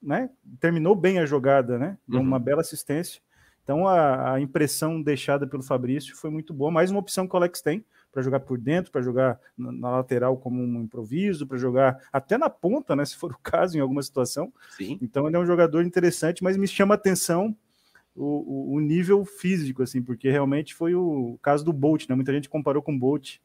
D: né, terminou bem a jogada, né? Deu uhum. uma bela assistência. Então a, a, impressão deixada pelo Fabrício foi muito boa. Mais uma opção que o Alex tem para jogar por dentro, para jogar na, na, lateral como um improviso, para jogar até na ponta, né? Se for o caso, em alguma situação.
A: Sim.
D: Então ele é um jogador interessante, mas me chama a atenção o, o, o, nível físico, assim, porque realmente foi o caso do Bolt, né? Muita gente comparou com o Bolt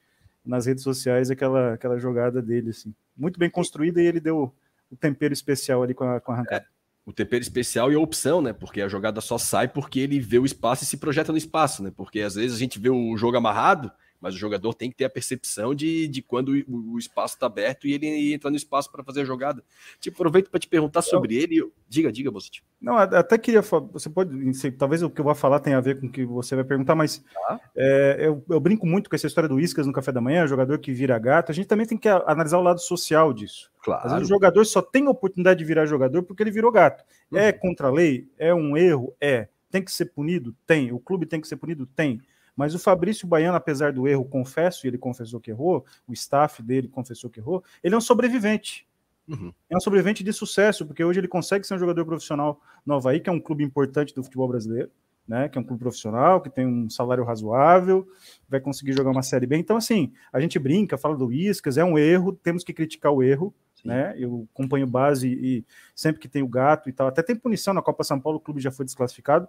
D: nas redes sociais aquela, aquela jogada dele, assim. Muito bem construída e ele deu o tempero especial ali com a, com a arrancada. É,
A: o tempero especial e a opção, né? Porque a jogada só sai porque ele vê o espaço e se projeta no espaço, né? Porque às vezes a gente vê o jogo amarrado, mas o jogador tem que ter a percepção de, de quando o, o espaço está aberto e ele entra no espaço para fazer a jogada. Tipo, aproveito para te perguntar sobre ele. Diga, diga, você.
D: Não, até queria. Você pode. Sei, talvez o que eu vou falar tenha a ver com o que você vai perguntar, mas ah. é, eu, eu, brinco muito com essa história do Iscas no café da manhã, jogador que vira gato. A gente também tem que analisar o lado social disso.
A: Claro.
D: Às vezes o jogador só tem a oportunidade de virar jogador porque ele virou gato. Uhum. É contra a lei? É um erro? É. Tem que ser punido? Tem. O clube tem que ser punido? Tem. Mas o Fabrício Baiano, apesar do erro, confesso, e ele confessou que errou, o staff dele confessou que errou, ele é um sobrevivente. Uhum. É um sobrevivente de sucesso, porque hoje ele consegue ser um jogador profissional no Havaí, que é um clube importante do futebol brasileiro, né? Que é um clube profissional, que tem um salário razoável, vai conseguir jogar uma série bem. Então, assim, a gente brinca, fala do Iscas, é um erro, temos que criticar o erro, né? Eu acompanho base e sempre que tem o gato e tal, até tem punição na Copa São Paulo, o clube já foi desclassificado,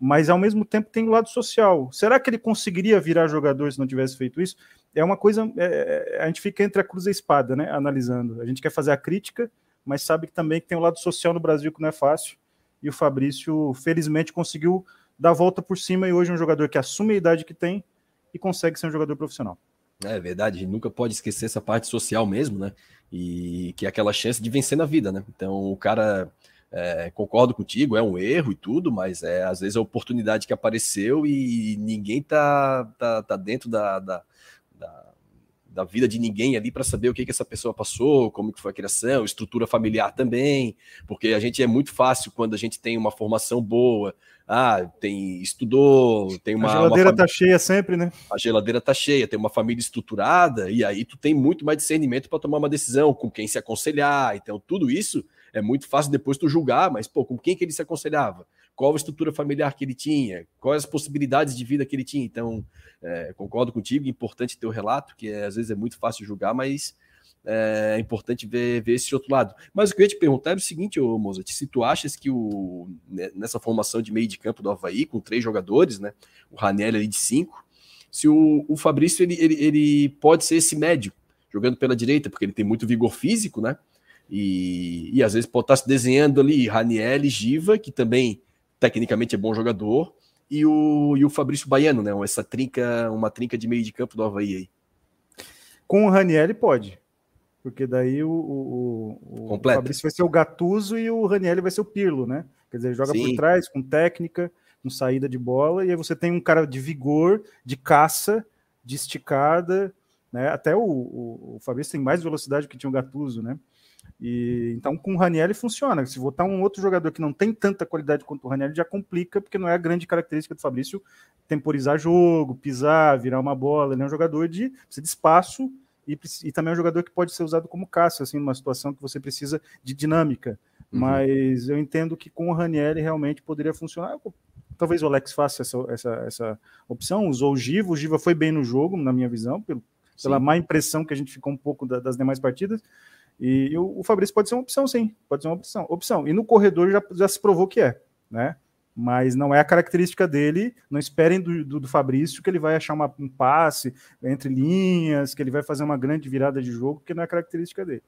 D: mas ao mesmo tempo tem o lado social. Será que ele conseguiria virar jogador se não tivesse feito isso? É uma coisa, é, é a gente fica entre a cruz e a espada, né? Analisando. A gente quer fazer a crítica, mas sabe que também que tem o lado social no Brasil que não é fácil. E o Fabrício, felizmente, conseguiu dar a volta por cima e hoje é um jogador que assume a idade que tem e consegue ser um jogador profissional.
A: É verdade, nunca pode esquecer essa parte social mesmo, né? E que é aquela chance de vencer na vida, né? Então o cara é, concordo contigo, é um erro e tudo, mas é às vezes a oportunidade que apareceu e ninguém tá, tá, tá dentro da, da, da, da vida de ninguém ali para saber o que, que essa pessoa passou, como que foi a criação, estrutura familiar também, porque a gente é muito fácil quando a gente tem uma formação boa, ah, tem estudou, tem uma.
D: A geladeira
A: uma
D: tá cheia sempre, né?
A: A geladeira tá cheia, tem uma família estruturada, e aí tu tem muito mais discernimento para tomar uma decisão, com quem se aconselhar. Então, tudo isso é muito fácil depois tu julgar, mas, pô, com quem que ele se aconselhava? Qual a estrutura familiar que ele tinha? Quais as possibilidades de vida que ele tinha? Então, é, concordo contigo, é importante ter o relato, que é, às vezes é muito fácil julgar, mas é importante ver, ver esse outro lado. Mas o que eu ia te perguntar é o seguinte, ô Mozart, se tu achas que o, né, nessa formação de meio de campo do Havaí, com três jogadores, né, o Ranelli ali de cinco, se o, o Fabrício ele, ele, ele pode ser esse médio, jogando pela direita, porque ele tem muito vigor físico, né? E, e às vezes pode estar se desenhando ali Raniel Giva, que também tecnicamente é bom jogador, e o, e o Fabrício Baiano, né? Essa trinca, uma trinca de meio de campo do Havaí aí.
D: Com o Raniel pode. Porque daí o, o, o Fabrício vai ser o Gatuso e o Raniel vai ser o Pirlo, né? Quer dizer, joga Sim. por trás, com técnica, com saída de bola, e aí você tem um cara de vigor, de caça, de esticada, né? Até o, o, o Fabrício tem mais velocidade que tinha o Gatuso, né? E, então, com o Raniel funciona. Se botar um outro jogador que não tem tanta qualidade quanto o Raniel, já complica, porque não é a grande característica do Fabrício temporizar jogo, pisar, virar uma bola. Ele é um jogador de, de espaço e, e, também é um jogador que pode ser usado como caça, assim, numa situação que você precisa de dinâmica. Uhum. Mas eu entendo que com o Raniel realmente poderia funcionar. Talvez o Alex faça essa, essa, essa opção. Usou o Giva, o Giva foi bem no jogo, na minha visão, pelo, pela má impressão que a gente ficou um pouco da, das demais partidas. E, o, o, Fabrício pode ser uma opção, sim, pode ser uma opção. opção. E no corredor já, já se provou que é, né? Mas não é a característica dele. Não esperem do, do, do Fabrício que ele vai achar uma, um passe entre linhas, que ele vai fazer uma grande virada de jogo, porque não é a característica dele.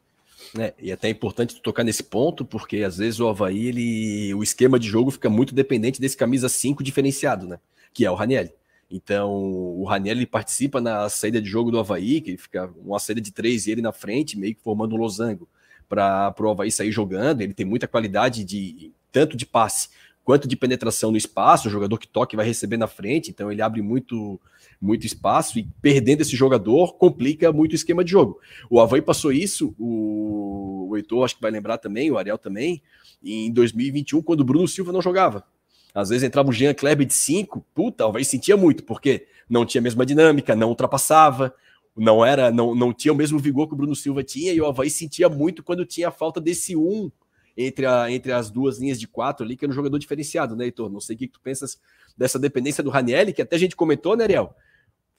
A: É, e até é importante tocar nesse ponto, porque às vezes o Havaí, ele, o esquema de jogo fica muito dependente desse camisa 5 diferenciado, né? Que é o Raniel. Então, o Raniel participa na saída de jogo do Havaí, que fica uma saída de três e ele na frente, meio que formando um losango para o Havaí sair jogando. Ele tem muita qualidade de tanto de passe quanto de penetração no espaço. O jogador que toca vai receber na frente, então ele abre muito, muito espaço e perdendo esse jogador complica muito o esquema de jogo. O Havaí passou isso, o, o Heitor acho que vai lembrar também, o Ariel também, em 2021, quando o Bruno Silva não jogava. Às vezes entrava o Jean Kleber de 5, puta, Havaí sentia muito, porque não tinha a mesma dinâmica, não ultrapassava, não era, não, não tinha o mesmo vigor que o Bruno Silva tinha, e o Havaí sentia muito quando tinha a falta desse um entre, a, entre as duas linhas de quatro ali, que era um jogador diferenciado, né, Heitor? Não sei o que, tu pensas dessa dependência do Raniel, que até a gente comentou, né, Ariel?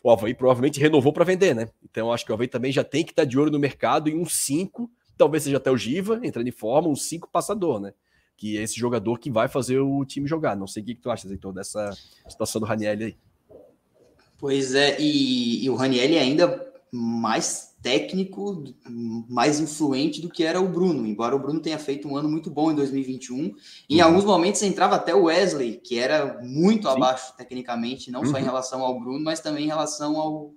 A: O Havaí provavelmente renovou para vender, né? Então acho que o Havaí também já tem que estar tá de olho no mercado em um 5, talvez seja até o Giva, entrando em forma, um 5 passador, né? Que é esse jogador que vai fazer o time jogar. Não sei o que, que tu achas, Heitor, dessa situação do Raniel aí.
B: Pois é, e, e o Raniel é ainda mais técnico, mais influente do que era o Bruno, embora o Bruno tenha feito um ano muito bom em 2021. Em uhum. alguns momentos entrava até o Wesley, que era muito Sim. abaixo tecnicamente, não uhum. só em uhum. relação ao Bruno, mas também em relação ao,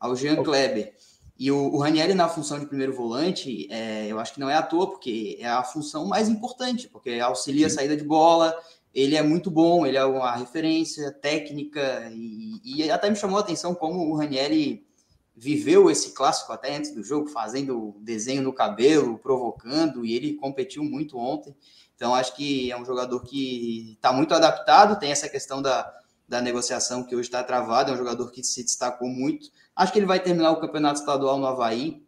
B: ao Jean Kleber. E o, o Ranieri na função de primeiro volante, é, eu acho que não é à toa, porque é a função mais importante, porque auxilia Sim. a saída de bola, ele é muito bom, ele é uma referência técnica, e, e até me chamou a atenção como o Ranieri viveu esse clássico até antes do jogo, fazendo desenho no cabelo, provocando, e ele competiu muito ontem. Então, acho que é um jogador que está muito adaptado, tem essa questão da, da negociação que hoje está travada, é um jogador que se destacou muito. Acho que ele vai terminar o campeonato estadual no Havaí,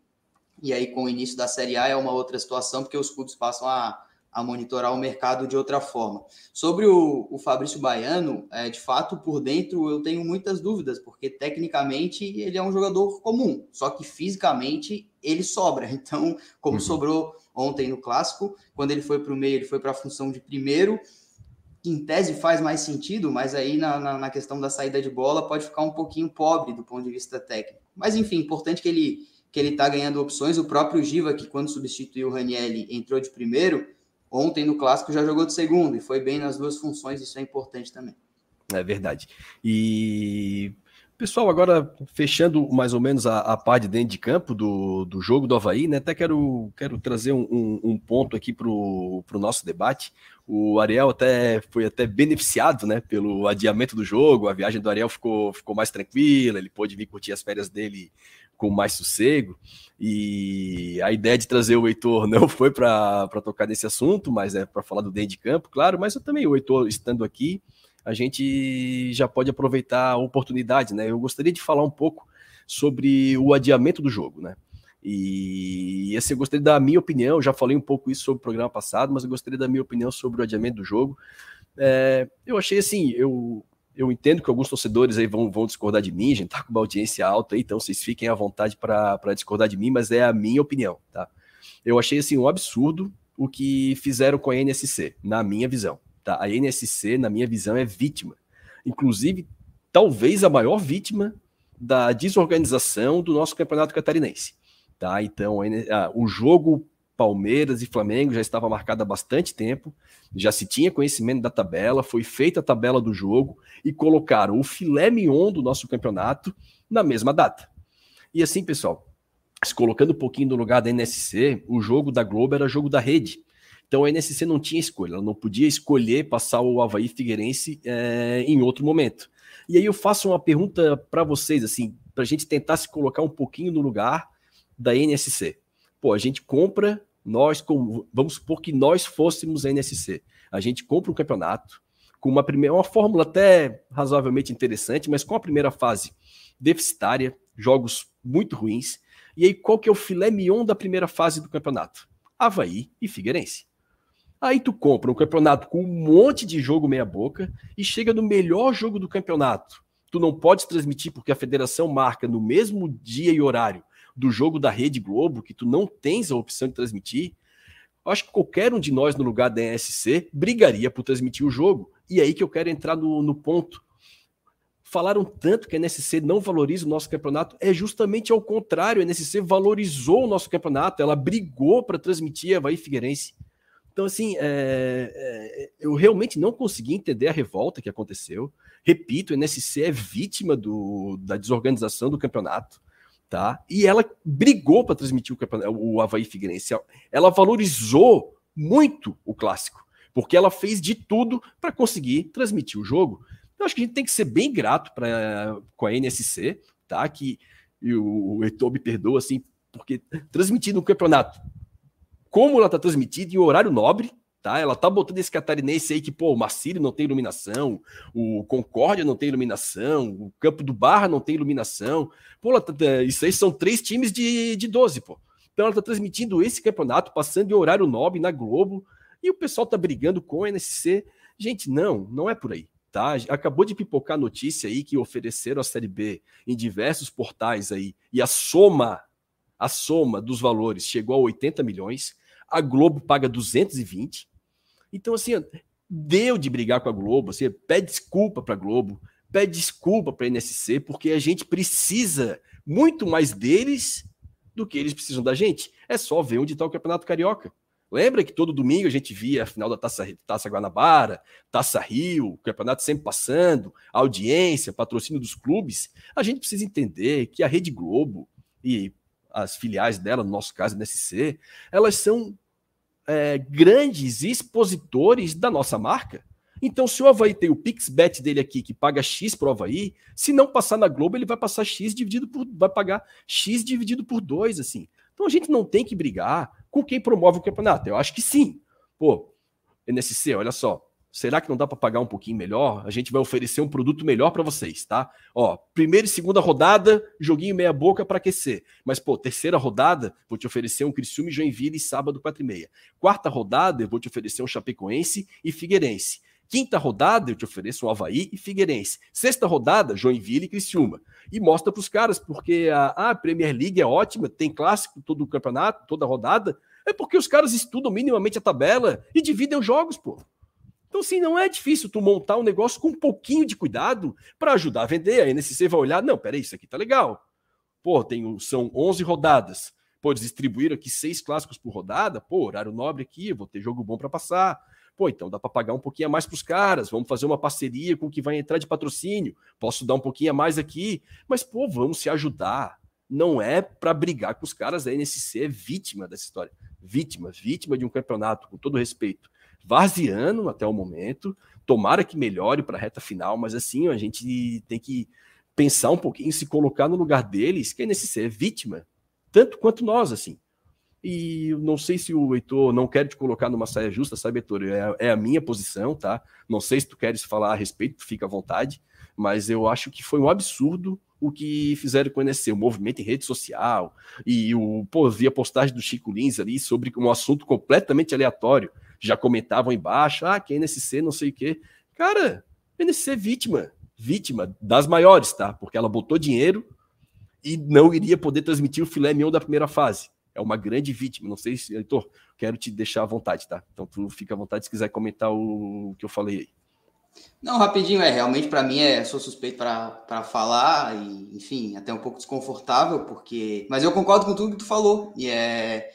B: e aí com o início da Série A é uma outra situação, porque os clubes passam a, a monitorar o mercado de outra forma. Sobre o, o Fabrício Baiano, é, de fato, por dentro eu tenho muitas dúvidas, porque tecnicamente ele é um jogador comum, só que fisicamente ele sobra. Então, como uhum. sobrou ontem no clássico, quando ele foi para o meio, ele foi para a função de primeiro, que em tese faz mais sentido, mas aí na, na, na, questão da saída de bola pode ficar um pouquinho pobre do ponto de vista técnico. Mas enfim, importante que ele que ele está ganhando opções. O próprio Giva, que quando substituiu o Ranielli, entrou de primeiro, ontem no clássico já jogou de segundo e foi bem nas duas funções, isso é importante também.
A: É verdade. E Pessoal, agora fechando mais ou menos a, a parte dentro de campo do, do jogo do Havaí, né? Até quero, quero trazer um, um, um ponto aqui para o nosso debate. O Ariel até foi até beneficiado né, pelo adiamento do jogo, a viagem do Ariel ficou, ficou mais tranquila, ele pôde vir curtir as férias dele com mais sossego. E a ideia de trazer o Heitor não foi para tocar nesse assunto, mas é para falar do dentro de campo, claro. Mas eu também, o Heitor estando aqui, a gente já pode aproveitar a oportunidade, né? Eu gostaria de falar um pouco sobre o adiamento do jogo, né? E assim, eu gostaria da minha opinião, já falei um pouco isso sobre o programa passado, mas eu gostaria da minha opinião sobre o adiamento do jogo. É, eu achei assim, eu, eu entendo que alguns torcedores aí vão, vão discordar de mim, a gente tá com uma audiência alta aí, então vocês fiquem à vontade para discordar de mim, mas é a minha opinião, tá? Eu achei assim um absurdo o que fizeram com a NSC, na minha visão. Tá? A NSC, na minha visão, é vítima. Inclusive, talvez a maior vítima da desorganização do nosso campeonato catarinense. Tá? Então, o jogo Palmeiras e Flamengo já estava marcado há bastante tempo, já se tinha conhecimento da tabela, foi feita a tabela do jogo e colocaram o filé mignon do nosso campeonato na mesma data. E assim, pessoal, se colocando um pouquinho no lugar da NSC, o jogo da Globo era jogo da rede. Então a NSC não tinha escolha, ela não podia escolher passar o Havaí Figueirense é, em outro momento. E aí eu faço uma pergunta para vocês, assim, para a gente tentar se colocar um pouquinho no lugar da NSC. Pô, a gente compra, nós, vamos supor que nós fôssemos a NSC. A gente compra um campeonato com uma primeira, uma fórmula até razoavelmente interessante, mas com a primeira fase deficitária, jogos muito ruins. E aí, qual que é o filé mignon da primeira fase do campeonato? Havaí e Figueirense. Aí tu compra um campeonato com um monte de jogo meia boca e chega no melhor jogo do campeonato. Tu não pode transmitir porque a federação marca no mesmo dia e horário do jogo da Rede Globo, que tu não tens a opção de transmitir. Eu acho que qualquer um de nós no lugar da NSC brigaria por transmitir o jogo. E é aí que eu quero entrar no, no ponto. Falaram tanto que a NSC não valoriza o nosso campeonato, é justamente ao contrário. A NSC valorizou o nosso campeonato, ela brigou para transmitir a Havaí Figueirense. Então, assim, é, é, eu realmente não consegui entender a revolta que aconteceu. Repito, o NSC é vítima do, da desorganização do campeonato, tá? E ela brigou para transmitir o, o Havaí Figueirense. Ela valorizou muito o clássico, porque ela fez de tudo para conseguir transmitir o jogo. Eu acho que a gente tem que ser bem grato pra, com a NSC, tá? Que e o, o Heitor me perdoa, assim, porque transmitindo um campeonato como ela tá transmitida em horário nobre, tá? Ela tá botando esse catarinense aí que, pô, o Marcílio não tem iluminação, o Concórdia não tem iluminação, o Campo do Barra não tem iluminação. Pô, ela tá, isso aí são três times de, de 12, pô. Então ela tá transmitindo esse campeonato, passando em horário nobre na Globo, e o pessoal tá brigando com o NSC. Gente, não, não é por aí. Tá? Acabou de pipocar notícia aí que ofereceram a Série B em diversos portais aí, e a soma, a soma dos valores chegou a 80 milhões a Globo paga 220. Então, assim, deu de brigar com a Globo, assim, pede desculpa para a Globo, pede desculpa para a NSC, porque a gente precisa muito mais deles do que eles precisam da gente. É só ver onde está o Campeonato Carioca. Lembra que todo domingo a gente via a final da Taça, Taça Guanabara, Taça Rio, campeonato sempre passando, audiência, patrocínio dos clubes? A gente precisa entender que a Rede Globo e as filiais dela, no nosso caso, NSC, elas são é, grandes expositores da nossa marca. Então, se o Havaí tem o PixBet dele aqui, que paga X para o Havaí, se não passar na Globo, ele vai passar X dividido por. vai pagar X dividido por 2, assim. Então a gente não tem que brigar com quem promove o campeonato. Eu acho que sim. Pô, NSC, olha só. Será que não dá para pagar um pouquinho melhor? A gente vai oferecer um produto melhor para vocês, tá? Ó, primeira e segunda rodada, joguinho meia boca para aquecer. Mas, pô, terceira rodada, vou te oferecer um Criciúma e Joinville sábado 4 e meia. Quarta rodada, eu vou te oferecer um Chapecoense e Figueirense. Quinta rodada, eu te ofereço um Havaí e Figueirense. Sexta rodada, Joinville e Criciúma. E mostra para os caras, porque a, a Premier League é ótima, tem clássico todo o campeonato, toda rodada. É porque os caras estudam minimamente a tabela e dividem os jogos, pô. Então, assim, não é difícil tu montar um negócio com um pouquinho de cuidado para ajudar a vender. A NSC vai olhar, não, peraí, isso aqui tá legal. Pô, tem, são 11 rodadas. Pô, distribuir aqui seis clássicos por rodada. Pô, horário nobre aqui, vou ter jogo bom para passar. Pô, então dá para pagar um pouquinho a mais para os caras. Vamos fazer uma parceria com o que vai entrar de patrocínio. Posso dar um pouquinho a mais aqui. Mas, pô, vamos se ajudar. Não é para brigar com os caras. A NSC é vítima dessa história. Vítima, vítima de um campeonato, com todo respeito varziano até o momento. Tomara que melhore para a reta final, mas assim, a gente tem que pensar um pouquinho, se colocar no lugar deles, que é necessário, é vítima, tanto quanto nós, assim. E não sei se o Heitor não quer te colocar numa saia justa, sabe, Heitor? É, é, a minha posição, tá? Não sei se tu queres falar a respeito, fica à vontade, mas eu acho que foi um absurdo o que fizeram com o NSC, o movimento em rede social, e o, pô, vi a postagem do Chico Lins ali sobre um assunto completamente aleatório, já comentavam embaixo, ah, que é NSC, não sei o quê. Cara, NSC é vítima, vítima das maiores, tá? Porque ela botou dinheiro e não iria poder transmitir o filé mignon da primeira fase. É uma grande vítima. Não sei se, Heitor, quero te deixar à vontade, tá? Então tu fica à vontade se quiser comentar o que eu falei aí.
B: Não, rapidinho, é realmente para mim é sou suspeito para falar e enfim, até um pouco desconfortável porque, mas eu concordo com tudo que tu falou e é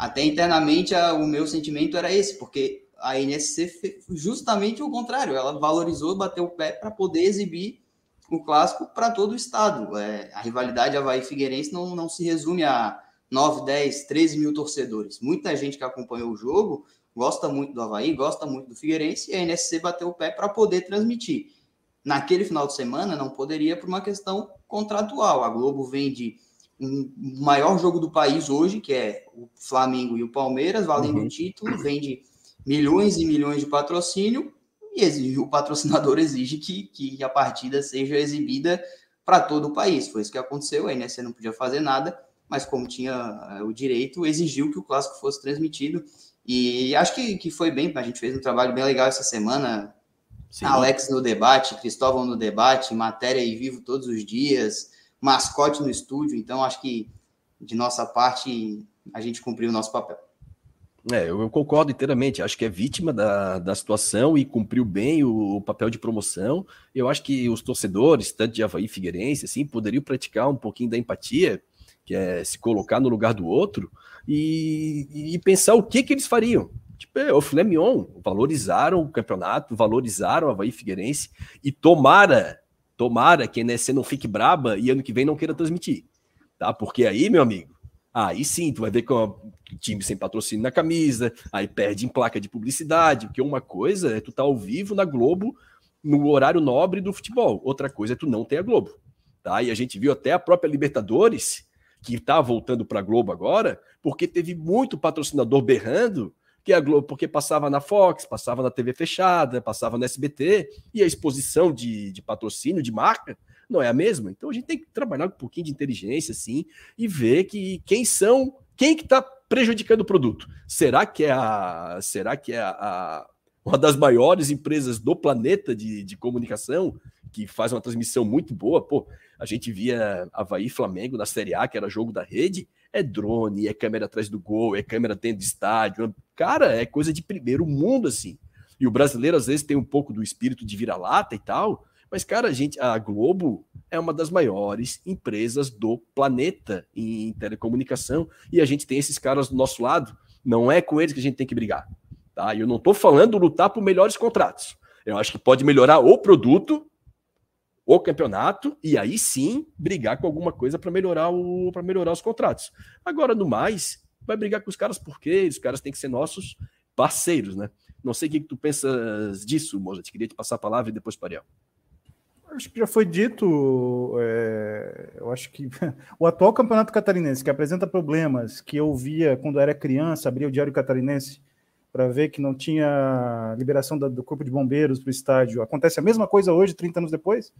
B: até internamente, a, o meu sentimento era esse, porque a NSC fez justamente o contrário, ela valorizou, bateu o pé para poder exibir o clássico para todo o estado. É, a rivalidade Havaí-Figueirense não, não se resume a 9, 10, 13 mil torcedores. Muita gente que acompanhou o jogo gosta muito do Havaí, gosta muito do Figueirense, e a NSC bateu o pé para poder transmitir. Naquele final de semana não poderia por uma questão contratual. A Globo vende um maior jogo do país hoje, que é o Flamengo e o Palmeiras, valendo uhum. o título, vende milhões e milhões de patrocínio e exige, o patrocinador exige que, que a partida seja exibida para todo o país. Foi isso que aconteceu, a NSC não podia fazer nada, mas como tinha eh, o direito, exigiu que o clássico fosse transmitido. E acho que, que foi bem, a gente fez um trabalho bem legal essa semana. Sim. Alex no debate, Cristóvão no debate, matéria e vivo todos os dias mascote no estúdio, então acho que de nossa parte a gente cumpriu o nosso papel.
A: É, eu, concordo inteiramente. Acho que é vítima da, da situação e cumpriu bem o, o, papel de promoção. Eu acho que os torcedores, tanto de Havaí e Figueirense, assim, poderiam praticar um pouquinho da empatia, que é se colocar no lugar do outro e, e pensar o que, que eles fariam. Tipo, é, o filé valorizaram o campeonato, valorizaram o Havaí e Figueirense e tomara Tomara que a NSC não fique braba e ano que vem não queira transmitir, tá? Porque aí, meu amigo, aí sim, tu vai ver que o time sem patrocínio na camisa, aí perde em placa de publicidade, porque uma coisa é tu tá ao vivo na Globo no horário nobre do futebol, outra coisa é tu não ter a Globo, tá? E a gente viu até a própria Libertadores, que tá voltando para a Globo agora, porque teve muito patrocinador berrando que a Globo, porque passava na Fox, passava na TV fechada, passava no SBT, e a exposição de, de patrocínio, de marca, não é a mesma. Então a gente tem que trabalhar um pouquinho de inteligência, assim, e ver que quem são, quem que está prejudicando o produto. Será que é a. Será que é a, a uma das maiores empresas do planeta de, de comunicação, que faz uma transmissão muito boa. Pô, a gente via Havaí Flamengo na Série A, que era jogo da rede, é drone, é câmera atrás do gol, é câmera dentro do estádio. Cara, é coisa de primeiro mundo, assim. E o brasileiro, às vezes, tem um pouco do espírito de vira-lata e tal. Mas, cara, a gente, a Globo é uma das maiores empresas do planeta em telecomunicação. E a gente tem esses caras do nosso lado. Não é com eles que a gente tem que brigar. Tá? E eu não estou falando lutar por melhores contratos. Eu acho que pode melhorar o produto o campeonato e aí sim brigar com alguma coisa para melhorar o para melhorar os contratos. Agora no mais, vai brigar com os caras porque os caras têm que ser nossos parceiros, né? Não sei o que, tu pensas disso, Moza. Te queria te passar a palavra e depois para Ariel.
D: Acho que já foi dito. É, eu acho que o atual campeonato catarinense, que apresenta problemas que eu via quando era criança, abria o Diário Catarinense, para ver que não tinha liberação do, do corpo de bombeiros para o estádio. Acontece a mesma coisa hoje, 30 anos depois?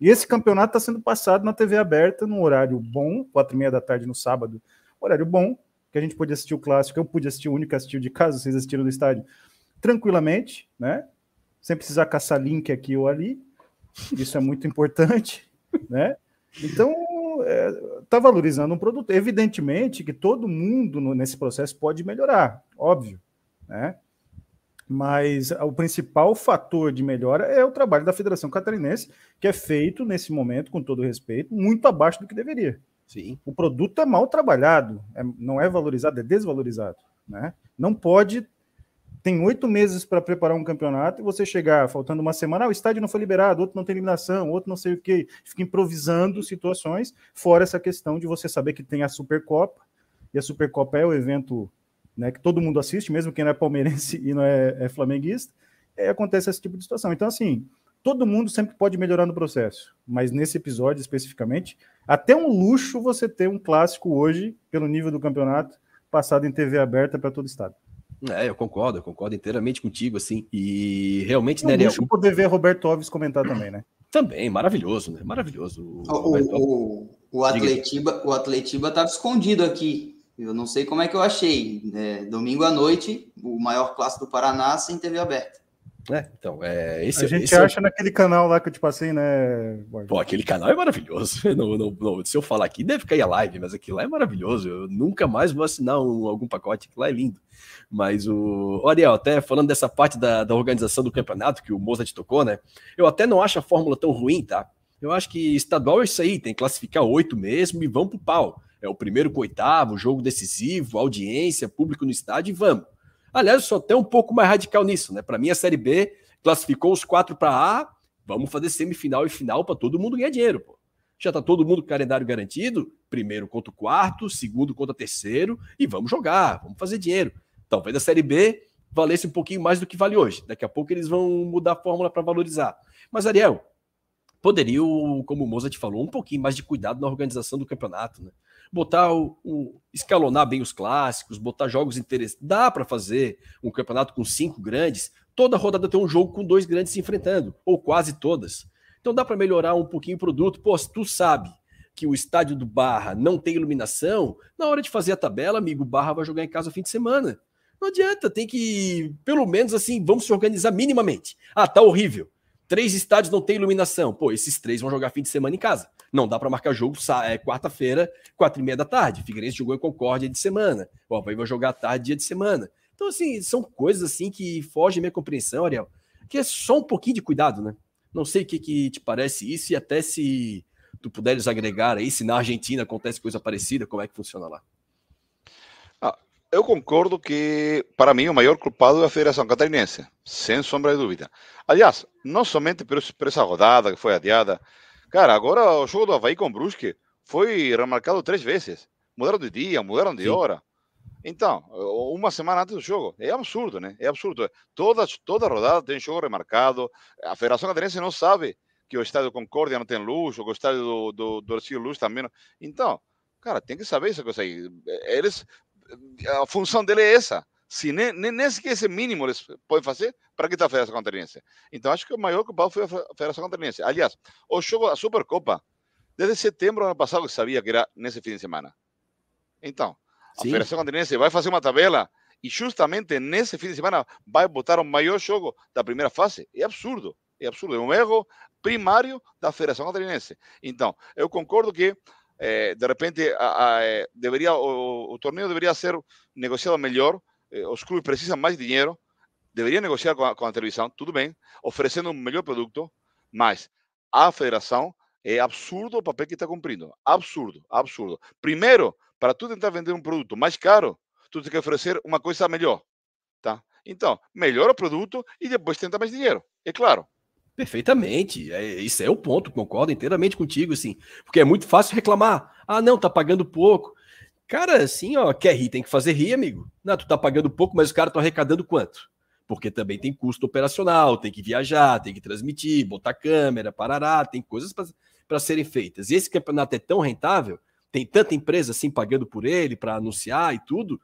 D: E esse campeonato está sendo passado na TV aberta, num horário bom, quatro e meia da tarde no sábado, horário bom, que a gente pôde assistir o clássico, eu pude assistir o único assistiu de casa, vocês assistiram do estádio, tranquilamente, né? Sem precisar caçar link aqui ou ali. Isso é muito importante, né? Então, está é, tá valorizando um produto. Evidentemente que todo mundo no, nesse processo pode melhorar, óbvio, né? Mas o principal fator de melhora é o trabalho da Federação Catarinense, que é feito nesse momento, com todo respeito, muito abaixo do que deveria. Sim. O produto é mal trabalhado, é, não é valorizado, é desvalorizado. Né? Não pode. Tem oito meses para preparar um campeonato e você chegar faltando uma semana, ah, o estádio não foi liberado, outro não tem eliminação, outro não sei o que, fica improvisando situações, fora essa questão de você saber que tem a Supercopa, e a Supercopa é o evento né, que todo mundo assiste, mesmo quem não é palmeirense e não é, é flamenguista, é, acontece esse tipo de situação. Então, assim, todo mundo sempre pode melhorar no processo, mas nesse episódio especificamente, até um luxo você ter um clássico hoje, pelo nível do campeonato, passado em TV aberta para todo o estado.
A: É, eu concordo, eu concordo inteiramente contigo, assim, e realmente,
D: é um né, luxo poder ver Roberto Alves comentar também, né?
A: Também, maravilhoso, né? Maravilhoso.
B: O, o, o, o Atletiba, o Atletiba estava escondido aqui. Eu não sei como é que eu achei. É, domingo à noite, o maior clássico do Paraná sem TV aberta.
A: É, então, é, esse,
D: a gente
A: esse
D: acha é... naquele canal lá que eu te passei, né?
A: Pô, aquele canal é maravilhoso. Não, não, não, se eu falar aqui, deve cair a live, mas aquilo lá é maravilhoso. Eu nunca mais vou assinar um, algum pacote, aquilo lá é lindo. Mas o. Ariel, até falando dessa parte da, da organização do campeonato que o Mozart tocou, né? Eu até não acho a fórmula tão ruim, tá? Eu acho que estadual é isso aí, tem que classificar oito mesmo e vão pro pau. É o primeiro com oitavo, jogo decisivo, audiência, público no estádio e vamos. Aliás, eu sou até um pouco mais radical nisso, né? Para mim, a Série B classificou os quatro para A, vamos fazer semifinal e final para todo mundo ganhar dinheiro, pô. Já tá todo mundo com calendário garantido, primeiro contra o quarto, segundo contra o terceiro, e vamos jogar, vamos fazer dinheiro. Talvez a Série B valesse um pouquinho mais do que vale hoje. Daqui a pouco eles vão mudar a fórmula para valorizar. Mas, Ariel, poderiam, como o Mozart falou, um pouquinho mais de cuidado na organização do campeonato, né? Botar o, o, escalonar bem os clássicos, botar jogos interessantes. Dá para fazer um campeonato com cinco grandes. Toda rodada tem um jogo com dois grandes se enfrentando, ou quase todas. Então dá para melhorar um pouquinho o produto. Pô, se tu sabe que o estádio do Barra não tem iluminação, na hora de fazer a tabela, amigo, o Barra vai jogar em casa no fim de semana. Não adianta, tem que, pelo menos assim, vamos se organizar minimamente. Ah, tá horrível. Três estádios não tem iluminação. Pô, esses três vão jogar fim de semana em casa. Não dá para marcar jogo é, quarta-feira, quatro e meia da tarde. Figueirense jogou em Concórdia de semana. O Havaí vai jogar à tarde, dia de semana. Então, assim, são coisas assim que fogem minha compreensão, Ariel. Que é só um pouquinho de cuidado, né? Não sei o que, que te parece isso e até se tu puderes agregar aí, se na Argentina acontece coisa parecida, como é que funciona lá?
C: Ah, eu concordo que, para mim, o maior culpado é a Federação Catarinense, sem sombra de dúvida. Aliás, não somente por, essa rodada que foi adiada. Cara, agora o jogo do Havaí com o Brusque foi remarcado três vezes. Mudaram de dia, mudaram de Sim. hora. Então, uma semana antes do jogo. É absurdo, né? É absurdo. Toda, toda rodada tem jogo remarcado. A Federação Catarinense não sabe que o estádio Concórdia não tem luz, ou que o estádio do, do, do Ercílio Luz também. Não. Então, cara, tem que saber essa coisa aí. Eles, a função dele é essa. Se nem, nem, nem sequer esse mínimo eles podem fazer, para que está a Federação Catarinense? Então, acho que o maior culpado foi a Federação Catarinense. Aliás, o jogo da Supercopa, desde setembro do ano passado, que sabia que era nesse fim de semana. Então, a Sim. Federação Catarinense vai fazer uma tabela e justamente nesse fim de semana vai botar o maior jogo da primeira fase. É absurdo. É absurdo. É um erro primário da Federação Catarinense. Então, eu concordo que eh, de repente a, a, eh, deveria o, o, torneio deveria ser negociado melhor eh, os clubes precisam mais dinheiro, deveriam negociar com a, com a televisão, tudo bem, oferecendo um melhor produto, mas a federação é absurdo o papel que está cumprindo. Absurdo, absurdo. Primeiro, para tu tentar vender um produto mais caro, tu tem que oferecer uma coisa melhor. Tá? Então, melhora o produto e depois tenta mais dinheiro. É claro.
A: Perfeitamente. É, isso é o ponto, concordo inteiramente contigo, assim. Porque é muito fácil reclamar. Ah, não, tá pagando pouco. Cara, assim, ó, quer rir, tem que fazer rir, amigo. Não, tu tá pagando pouco, mas os caras estão arrecadando quanto? Porque também tem custo operacional, tem que viajar, tem que transmitir, botar câmera, parará, tem coisas para serem feitas. E esse campeonato é tão rentável, tem tanta empresa assim pagando por ele para anunciar e tudo.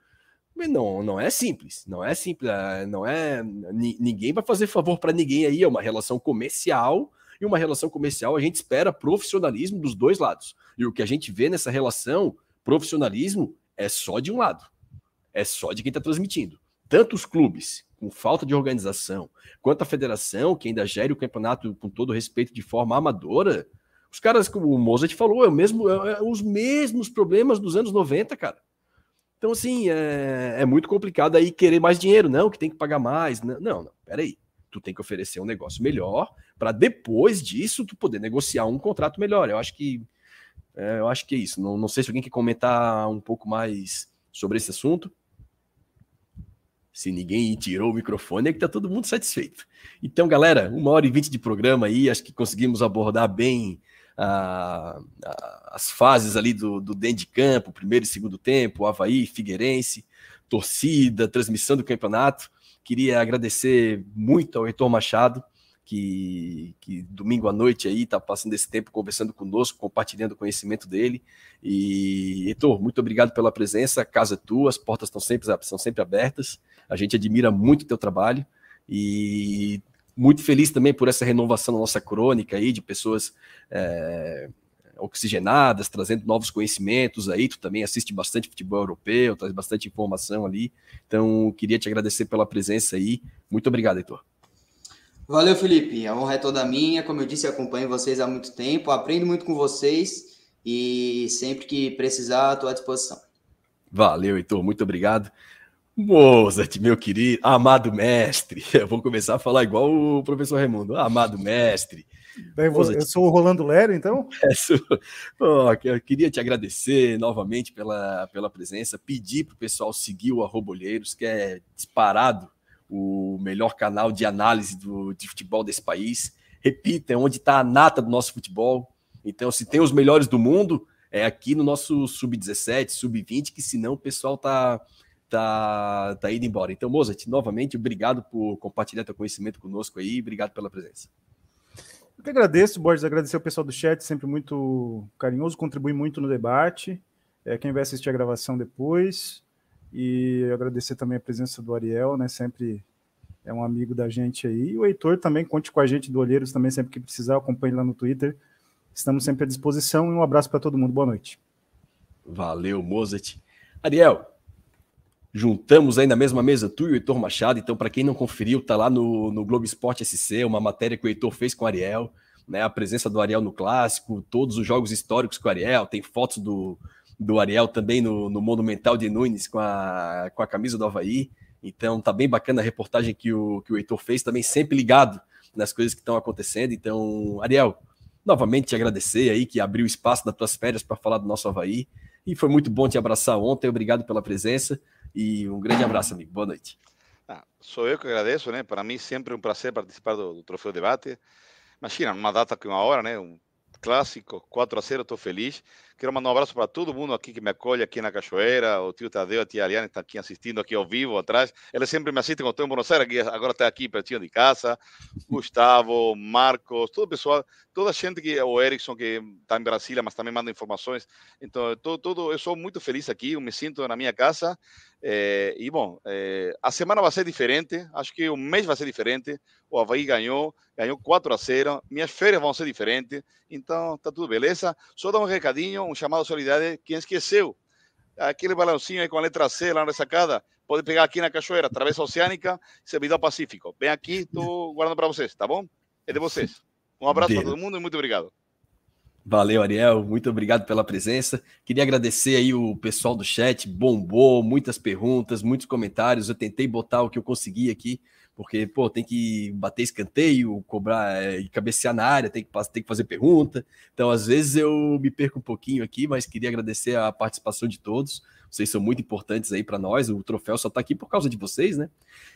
A: Não, não é simples, não é simples, é, não é. Ninguém vai fazer favor para ninguém aí, é uma relação comercial e uma relação comercial a gente espera profissionalismo dos dois lados. E o que a gente vê nessa relação, profissionalismo, é só de um lado, é só de quem está transmitindo. Tanto os clubes, com falta de organização, quanto a federação, que ainda gere o campeonato com todo respeito de forma amadora, os caras, como o Mozart falou, é o mesmo, é, é os mesmos problemas dos anos 90, cara. Então, assim, é, é, muito complicado aí querer mais dinheiro, não, que tem que pagar mais. Não, não, não peraí. Tu tem que oferecer um negócio melhor para depois disso tu poder negociar um contrato melhor. Eu acho que é, eu acho que é isso. Não, não sei se alguém quer comentar um pouco mais sobre esse assunto. Se ninguém tirou o microfone, é que tá todo mundo satisfeito. Então, galera, uma hora e vinte de programa aí, acho que conseguimos abordar bem a, a, as fases ali do, do dentro de campo, primeiro e segundo tempo, Havaí, Figueirense, torcida, transmissão do campeonato. Queria agradecer muito ao Heitor Machado, que, que, domingo à noite aí está passando esse tempo conversando conosco, compartilhando o conhecimento dele. E, Heitor, muito obrigado pela presença. Casa é tua, as portas estão sempre, são sempre abertas. A gente admira muito o teu trabalho e muito feliz também por essa renovação da nossa crônica aí, de pessoas é, oxigenadas, trazendo novos conhecimentos aí. Tu também assiste bastante futebol europeu, traz bastante informação ali. Então, queria te agradecer pela presença aí. Muito obrigado, Heitor.
B: Valeu, Felipe. A honra é toda minha. Como eu disse, acompanho vocês há muito tempo, aprendo muito com vocês e sempre que precisar, estou à disposição.
A: Valeu, Heitor. Muito obrigado. Mozart, meu querido, amado mestre. Eu vou começar a falar igual o professor Raimundo. Amado mestre.
D: eu sou o Rolando Lero, então?
A: Oh, eu queria te agradecer novamente pela, pela presença, pedir para o pessoal seguir o Arrobolheiros, que é disparado o melhor canal de análise do, de futebol desse país. Repita, é onde está a nata do nosso futebol. Então, se tem os melhores do mundo, é aqui no nosso sub-17, sub-20, que senão o pessoal está tá, tá indo embora. Então, Mozart, novamente, obrigado por compartilhar teu conhecimento conosco aí, obrigado pela presença.
D: Eu que agradeço, Borges, agradecer ao pessoal do chat, sempre muito carinhoso, contribui muito no debate. É, quem vai assistir a gravação depois. E agradecer também a presença do Ariel, né? Sempre é um amigo da gente aí. E o Heitor também, conte com a gente do Olheiros também, sempre que precisar, acompanhe lá no Twitter. Estamos sempre à disposição e um abraço para todo mundo. Boa noite.
A: Valeu, Mozart. Ariel, juntamos aí na mesma mesa tu e o Heitor Machado. Então, para quem não conferiu, tá lá no, no Globo Esporte SC, uma matéria que o Heitor fez com o Ariel, né? A presença do Ariel no clássico, todos os jogos históricos com o Ariel, tem fotos do, do Ariel também no, no Monumental de Nunes com a, com a camisa do Havaí. Então, tá bem bacana a reportagem que o, que o Heitor fez, também sempre ligado nas coisas que estão acontecendo. Então, Ariel, novamente te agradecer aí que abriu espaço das tuas férias para falar do nosso Havaí. E foi muito bom te abraçar ontem. Obrigado pela presença. E um grande abraço, amigo. Boa noite.
C: Ah, sou eu que agradeço, né? Para mim sempre um prazer participar do, do Troféu Debate. Imagina, uma data que uma hora, né? Um clássico, 4 a 0, estou feliz. Quero mandar um abraço para todo mundo aqui que me acolhe aqui na Cachoeira, o tio Tadeu, a tia Ariane está aqui assistindo aqui ao vivo atrás. Eles sempre me assistem quando estou em Buenos Aires, aqui, agora está aqui pertinho de casa. Gustavo, Marcos, todo o pessoal, toda a gente que o Erickson que está em Brasília, mas também manda informações. Então, todo, todo, eu sou muito feliz aqui, eu me sinto na minha casa. É, e bom, é, a semana vai ser diferente, acho que o mês vai ser diferente. O Havaí ganhou, ganhou 4 a 0. Minhas férias vão ser diferentes, então tá tudo beleza. Só dar um recadinho, um chamado solidariedade. Quem esqueceu aquele balãozinho aí com a letra C lá na sacada, pode pegar aqui na Cachoeira, Travessa Oceânica, Servidor Pacífico. Vem aqui, estou guardando para vocês, tá bom? É de vocês. Um abraço para todo mundo e muito obrigado.
A: Valeu, Ariel. Muito obrigado pela presença. Queria agradecer aí o pessoal do chat, bombou, muitas perguntas, muitos comentários. Eu tentei botar o que eu consegui aqui, porque, pô, tem que bater escanteio, cobrar é, e cabecear na área, tem que, tem que fazer pergunta. Então, às vezes eu me perco um pouquinho aqui, mas queria agradecer a participação de todos. Vocês são muito importantes aí para nós. O troféu só está aqui por causa de vocês, né?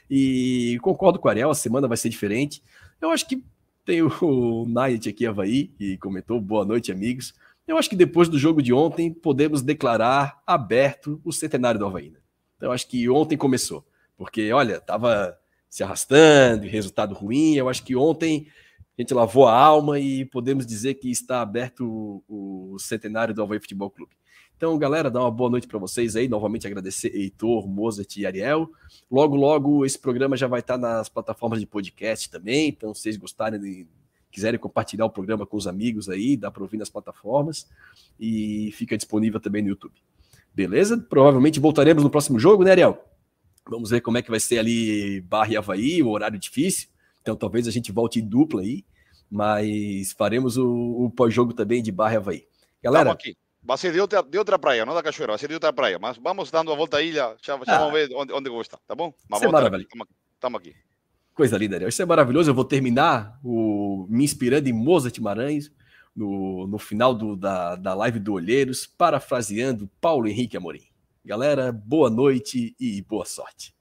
A: E concordo com o Ariel, a semana vai ser diferente. Eu acho que tem o Night aqui, Havaí, que comentou: boa noite, amigos. Eu acho que depois do jogo de ontem, podemos declarar aberto o centenário do Havaí. Né? Então, acho que ontem começou. Porque, olha, estava se arrastando, resultado ruim. Eu acho que ontem a gente lavou a alma e podemos dizer que está aberto o, o centenário do Havaí Futebol Clube. Então, galera, dá uma boa noite para vocês aí. Novamente agradecer Heitor, Mozart e Ariel. Logo, logo, esse programa já vai estar nas plataformas de podcast também. Então, se vocês gostarem de quiserem compartilhar o programa com os amigos aí, dá para ouvir nas plataformas e fica disponível também no YouTube. Beleza? Provavelmente voltaremos no próximo jogo, né, Ariel? Vamos ver como é que vai ser ali Barra e Havaí, o horário difícil. Então talvez a gente volte em dupla aí, mas faremos o, o pós-jogo também de Barra e Havaí. Galera.
C: Estamos Vai ser de outra, de outra praia, não da cachoeira, vai ser de outra praia. Mas vamos dando a volta à ilha, já, já ah, vamos ver onde, onde gosta, tá bom? Mas
A: é maravilhoso.
C: Estamos aqui.
A: Coisa linda, Ariel. Isso é maravilhoso. Eu vou terminar o, me inspirando em Mozart Maranhos no, no final do, da, da live do Olheiros, parafraseando Paulo Henrique Amorim. Galera, boa noite e boa sorte.